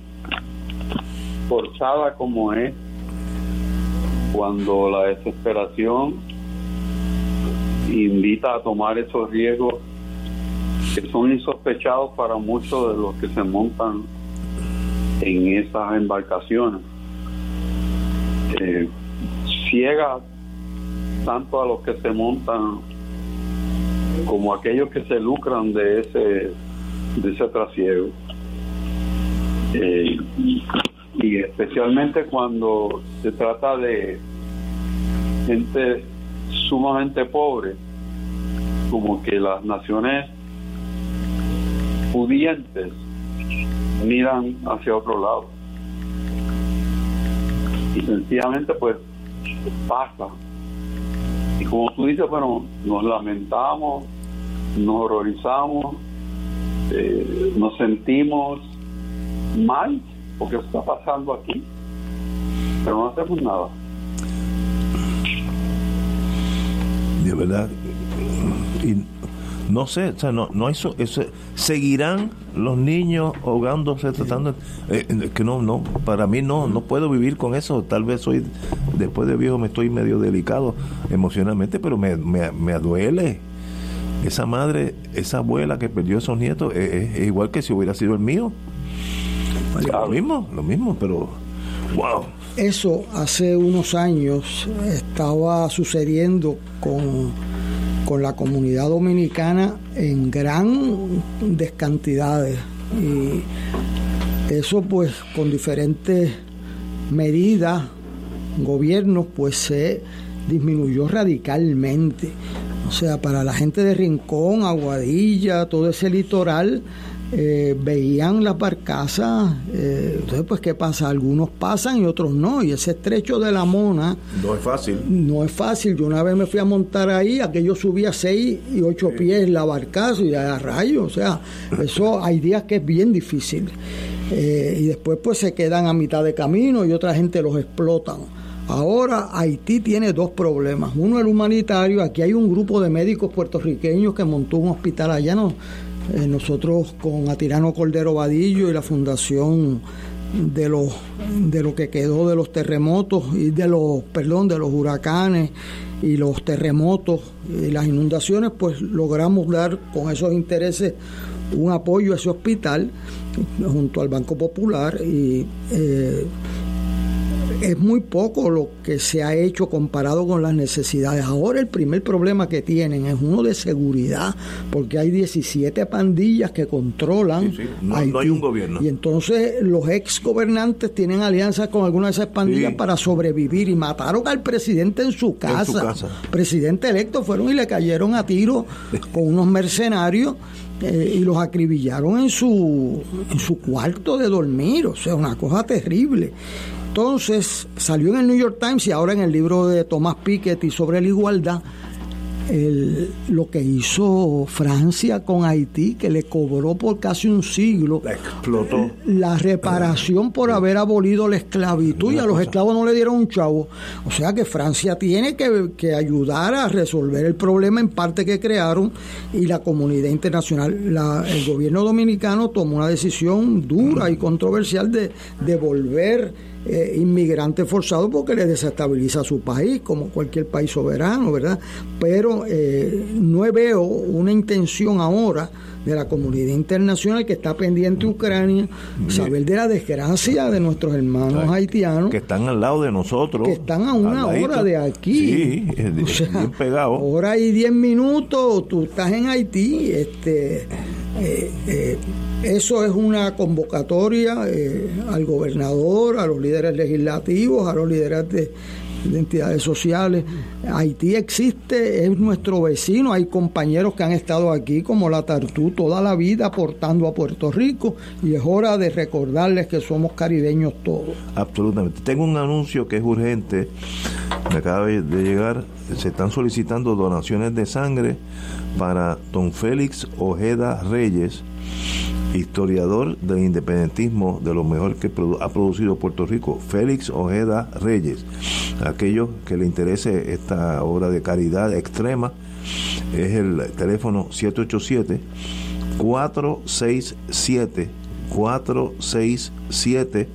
forzada como es, cuando la desesperación invita a tomar esos riesgos que son insospechados para muchos de los que se montan en esas embarcaciones. Eh, ciega tanto a los que se montan como a aquellos que se lucran de ese de ese trasiego. Eh, y especialmente cuando se trata de gente sumamente pobre, como que las naciones pudientes miran hacia otro lado. Y sencillamente pues pasa. Y como tú dices, bueno, nos lamentamos, nos horrorizamos, eh, nos sentimos mal porque está pasando aquí, pero no hacemos nada. De verdad. Y no sé, o sea, no, no hay so- eso, seguirán los niños ahogándose tratando eh, eh, que no no para mí no no puedo vivir con eso tal vez soy después de viejo me estoy medio delicado emocionalmente pero me, me, me duele esa madre, esa abuela que perdió esos nietos, es, es igual que si hubiera sido el mío. Lo mismo, lo mismo, pero wow. Eso hace unos años estaba sucediendo con, con la comunidad dominicana en gran descantidades. Y eso pues con diferentes medidas, gobiernos, pues se disminuyó radicalmente. O sea, para la gente de Rincón, Aguadilla, todo ese litoral, eh, veían las barcazas, eh, entonces pues qué pasa, algunos pasan y otros no, y ese estrecho de la mona no es fácil. No es fácil, yo una vez me fui a montar ahí, aquello subía seis y ocho pies la barcaza y a rayos, o sea, eso hay días que es bien difícil. Eh, y después pues se quedan a mitad de camino y otra gente los explotan. Ahora Haití tiene dos problemas. Uno el humanitario, aquí hay un grupo de médicos puertorriqueños que montó un hospital allá, no, eh, nosotros con Atirano Cordero Vadillo y la fundación de los de lo que quedó de los terremotos y de los perdón de los huracanes y los terremotos y las inundaciones pues logramos dar con esos intereses un apoyo a ese hospital junto al Banco Popular y eh, es muy poco lo que se ha hecho comparado con las necesidades. Ahora el primer problema que tienen es uno de seguridad, porque hay 17 pandillas que controlan. No, no, hay un gobierno. Y entonces los ex gobernantes tienen alianzas con algunas de esas pandillas para sobrevivir y mataron al presidente en su casa. En su casa. Presidente electo fueron y le cayeron a tiro con unos mercenarios. Eh, y los acribillaron en su, en su cuarto de dormir, o sea, una cosa terrible. Entonces salió en el New York Times y ahora en el libro de Thomas Piketty sobre la igualdad, el, lo que hizo Francia con Haití, que le cobró por casi un siglo la, explotó. la reparación por haber abolido la esclavitud y a los esclavos no le dieron un chavo. O sea que Francia tiene que, que, ayudar a resolver el problema en parte que crearon y la comunidad internacional. La, el gobierno dominicano tomó una decisión dura y controversial de devolver eh, inmigrante forzado porque le desestabiliza su país, como cualquier país soberano, ¿verdad? Pero eh, no veo una intención ahora de la comunidad internacional que está pendiente de Ucrania, saber de la desgracia de nuestros hermanos haitianos. Que están al lado de nosotros. Que están a una hora de aquí. Sí, o sea, bien pegado. Hora y diez minutos, tú estás en Haití. este eh, eh, eso es una convocatoria eh, al gobernador, a los líderes legislativos, a los líderes de, de, entidades sociales. Haití existe, es nuestro vecino, hay compañeros que han estado aquí como la Tartú toda la vida aportando a Puerto Rico y es hora de recordarles que somos caribeños todos. Absolutamente. Tengo un anuncio que es urgente, me acaba de llegar, se están solicitando donaciones de sangre para don Félix Ojeda Reyes, historiador del independentismo de lo mejor que ha producido Puerto Rico, Félix Ojeda Reyes. Aquellos que le interese esta obra de caridad extrema, es el teléfono 787 467 467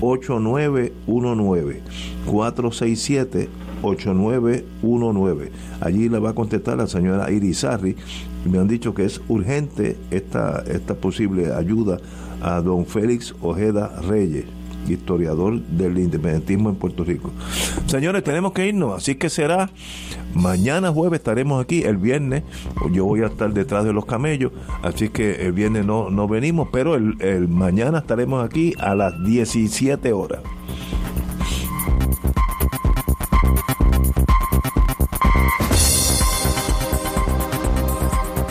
8919 467 8919. Allí le va a contestar la señora Irizarri. Me han dicho que es urgente esta, esta posible ayuda a don Félix Ojeda Reyes, historiador del independentismo en Puerto Rico. Señores, tenemos que irnos, así que será mañana jueves estaremos aquí, el viernes yo voy a estar detrás de los camellos, así que el viernes no, no venimos, pero el mañana estaremos aquí a las 17 horas.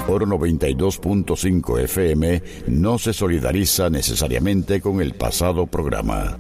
Oro 92.5 FM no se solidariza necesariamente con el pasado programa.